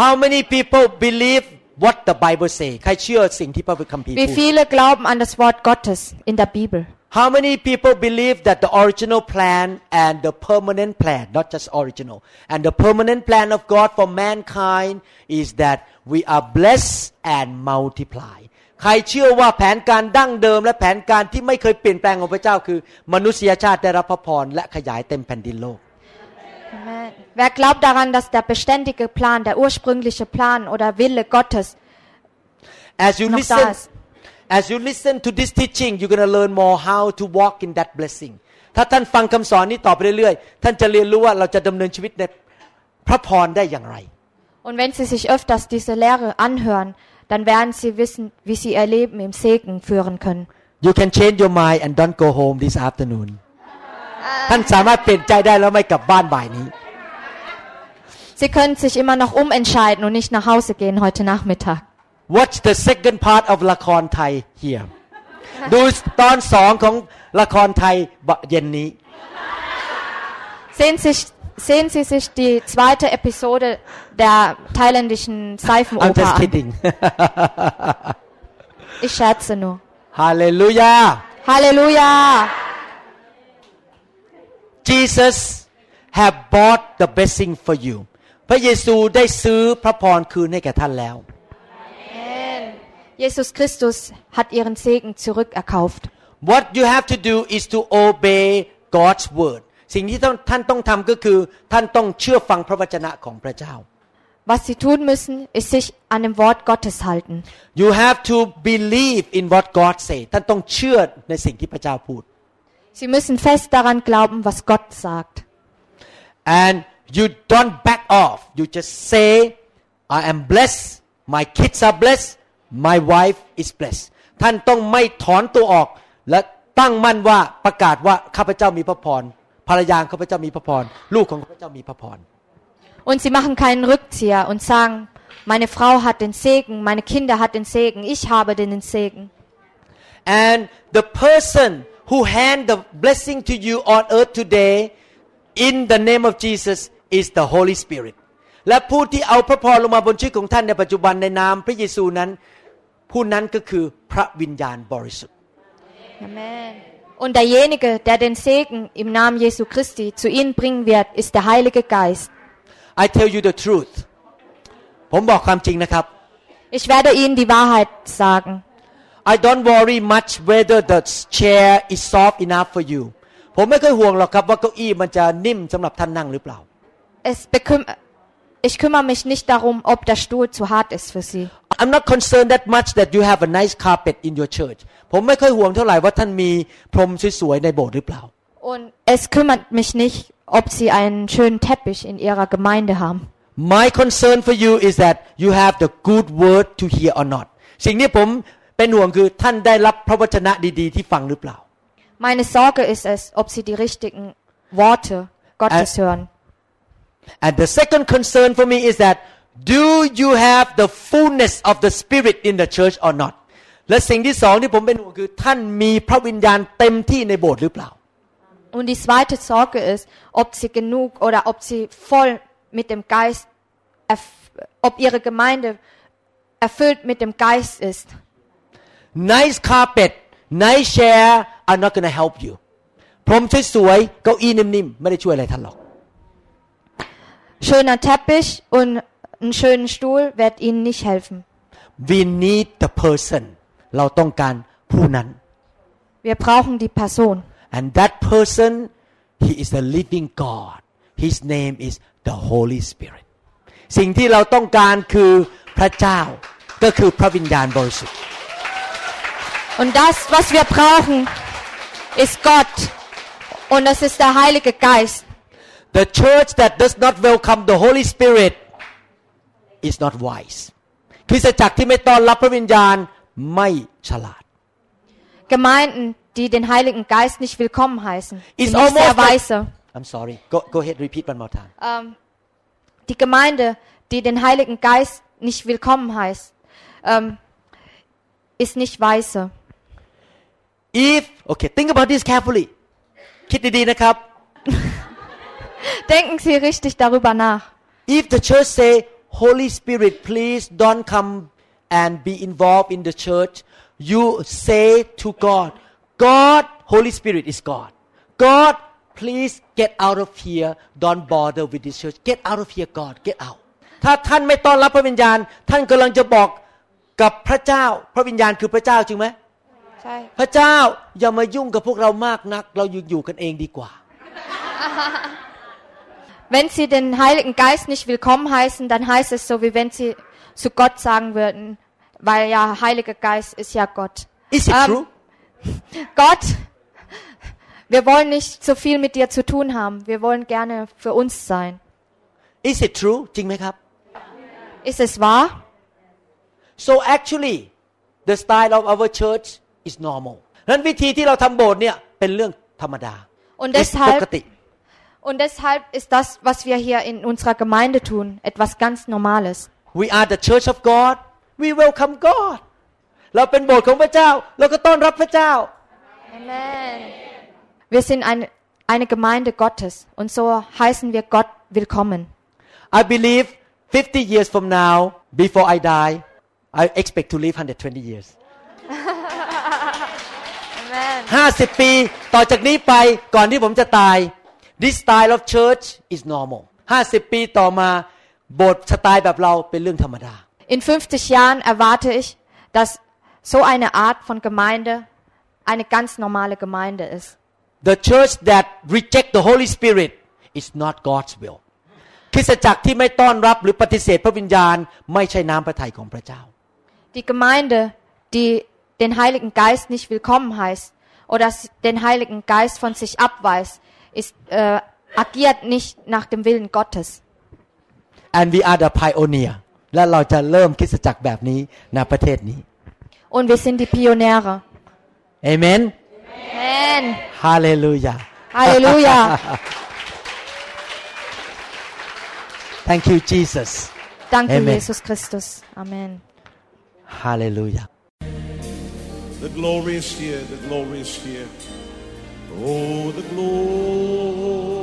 How many people believe what the Bible say ใครเชื่อสิ่งที่พระคัมภีร์ Wie พูด viele glauben an das Wort Gottes in der Bibel? How many people believe that the original plan and the permanent plan, not just original, and the permanent plan of God for mankind is that we are blessed and multiply. ใครเชื่อว่าแผนการดั้งเดิม และแผนการที่ไม่เคยเปลี่ยนแปลงของพระเจ้าคือ มนุษยชาติได้รับพระพรและขยายเต็มแผ่นดินโลก Amen. Wer glaubt daran, dass der beständige Plan, der ursprüngliche Plan oder Wille Gottes As you noch listen, da ist? as you listen to this teaching, you're gonna learn more how to walk in that blessing. ถ้าท่านฟังคำสอนนี้ต่อไปเรื่อยๆ ท่านจะเรียนรู้ว่าเราจะดำเนินชีวิตในพระพรได้อย่างไร Und wenn Sie sich öfters diese Lehre anhören, dann werden Sie wissen, wie Sie Ihr Leben im Segen führen können. You can change your mind and don't go home this afternoon ท่านสามารถเปลี่ยนใจได้แล้วไม่กลับบ้านบ่ายนี้ Sie können sich immer noch umentscheiden und nicht nach Hause gehen heute Nachmittag. Watch the second part of ละครไทย here ดูตอนสองของละครไทยเย็นนี้ Sehen, sich, sehen Sie sich die zweite Episode der thailändischen I'm Seifenoper just an. kidding (laughs) Ich scherze nur. Hallelujah Halleluja! Jesus have bought the blessing for you พระเยซูได้ซื้อพระพรคืนให้แก่ท่านแล้ว Amen. Jesus Christus hat ihren Segen zurückerkauft. What you have to do is to obey God's word สิ่งที่ต้องท่านต้องทำก็คือท่านต้องเชื่อฟังพระวจนะของพระเจ้า Was sie tun müssen, ist sich an dem Wort Gottes halten. You have to believe in what God say ท่านต้องเชื่อในสิ่งที่พระเจ้าพูด Sie müssen fest daran glauben, was Gott sagt. and you don't back off you just say I am blessed my kids are blessed my wife is blessed ท่านต้องไม่ถอนตัวออก และตั้งมั่นว่าประกาศว่าข้าพเจ้ามีพระพร ภรรยาของข้าพเจ้ามีพระพร ลูกของข้าพเจ้ามีพระพร Und sie machen keinen Rückzieher und sagen, meine Frau hat den Segen, meine Kinder hat den Segen, ich habe den Segen. and the person who hand the blessing to you on earth today in the name of Jesus is the Holy Spirit และผู้ที่เอาพระพรลงมาบนชีวิตของท่านในปัจจุบันในนามพระเยซูนั้น ผู้นั้นก็คือพระวิญญาณบริสุทธิ์ Amen. Und derjenige, der den Segen im Namen Jesu Christi zu ihnen bringen wird, ist der Heilige Geist. I tell you the truth ผมบอกความจริงนะครับ Ich werde ihnen die Wahrheit sagen. I don't worry much whether the chair is soft enough for you ผมไม่เคยห่วงหรอกครับว่าเก้าอี้มันจะนิ่มสำหรับท่านนั่งหรือเปล่า Es beküm ich kümmere mich nicht darum, ob der Stuhl zu hart ist für sie. I'm not concerned that much that you have a nice carpet in your church ผมไม่ค่อยห่วงเท่าไหร่ว่าท่านมีพรมสวยๆในโบสถ์หรือเปล่า Und es kümmert mich nicht, ob sie einen schönen Teppich in ihrer Gemeinde haben. My concern for you is that you have the good word to hear or not สิ่งที่ผมเป็นห่วงคือท่านได้รับพระวจนะดีๆที่ฟังหรือเปล่า Meine Sorge ist es, ob sie die richtigen Worte Gottes Ä- hören. And the second concern for me is that do you have the fullness of the Spirit in the church or not และสิ่งที่สองที่ผมเป็นห่วงคือ ท่านมีพระวิญญาณเต็มที่ในโบสถ์หรือเปล่า Und die zweite Sorge ist, ob sie genug oder ob sie voll mit dem Geist, erf- ob ihre Gemeinde erfüllt mit dem Geist ist. nice carpet nice chair are not gonna help you พรมสวยๆเก้าอี้นิ่มๆ ไม่ได้ช่วยอะไรท่านหรอก Schöner Teppich und einen schönen Stuhl wird ihnen nicht helfen. we need the person เราต้องการผู้นั้น Wir brauchen die Person. and that person he is the living God his name is the Holy Spirit สิ่งที่เราต้องการคือพระเจ้า ก็คือพระวิญญาณบริสุทธิ์ Und das, was wir brauchen, ist Gott. Und das ist der Heilige Geist. the church that does not welcome the Holy Spirit is not wise คริสตจักรที่ไม่ต้อนรับพระวิญญาณ ไม่ฉลาด Gemeinden, die den Heiligen Geist nicht willkommen heißen, Ist sind nicht sehr almost like- weise. I'm sorry go go ahead repeat one more time Ähm, die Gemeinde, die den Heiligen Geist nicht willkommen heißt, ähm, ist nicht weise. if okay think about this carefully (laughs) คิดดีๆนะครับ Denken Sie richtig darüber nach. if the church say Holy Spirit please don't come and be involved in the church you say to God God Holy Spirit is God God please get out of here don't bother with this church get out of here God get out ถ้าท่านไม่ต้อนรับพระวิญญาณ ท่านกำลังจะบอกกับพระเจ้า พระวิญญาณคือพระเจ้าจริงไหมพระเจ้าอย่ามายุ่งกับพวกเรามากนัก เราอยู่อยู่กันเองดีกว่า Wenn Sie den Heiligen Geist nicht willkommen heißen, dann heißt es so, wie wenn Sie zu Gott sagen würden, weil ja Heiliger Geist ist ja Gott. Is it Ähm, true (laughs) Gott, wir wollen nicht so viel mit dir zu tun haben. Wir wollen gerne für uns sein. Is it true จริงไหมครับ Ist es wahr? so actually the style of our church is normal นั้นวิธีที่เราทำโบสถ์เนี่ยเป็นเรื่องธรรมดา Und Ist deshalb ปกติ Und deshalb ist das, was wir hier in unserer Gemeinde tun, etwas ganz Normales. we are the church of God We welcome God เราเป็นโบสถ์ของพระเจ้า เราก็ต้อนรับพระเจ้า Amen. Wir sind eine, eine Gemeinde Gottes und so heißen wir Gott willkommen. I believe 50 years from now before I die I expect to live 120 years Amen. 50 ปีต่อจากนี้ไปก่อนที่ผมจะตาย this style of church is normal 50 ปีต่อมาโบสถ์สไตล์แบบเราเป็นเรื่องธรรมดา In 50 Jahren erwarte ich, dass so eine Art von Gemeinde eine ganz normale Gemeinde ist. The church that reject the Holy Spirit is not God's will คริสตจักรที่ไม่ต้อนรับหรือปฏิเสธพระวิญญาณ ไม่ใช่น้ำพระทัยของพระเจ้า Die Gemeinde, die den Heiligen Geist nicht willkommen heißt oder den Heiligen Geist von sich abweist, ist, äh, agiert nicht nach dem Willen Gottes. and we are the pioneer และเราจะเริ่มคริสตจักรแบบนี้ในประเทศนี้ Und wir sind die Pioniere. Amen Amen. Hallelujah Halleluja. Thank you Jesus Danke, Amen. Jesus Christus. Amen. Hallelujah The glory is here. The glory is here. Oh, the glory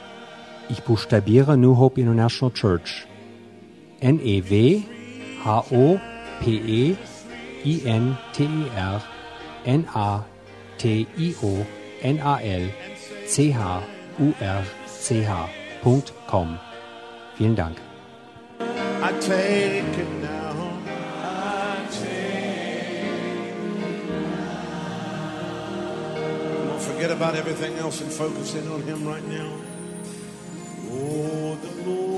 Ich buchstabiere New Hope International Church. N-E-W-H-O-P-E-I-N-T-E-R N-A-T-I-O-N-A-L-C-H-U-R-C-H.com. Vielen Dank. Forget about everything else and focus in on Him right now. Oh, the Lord.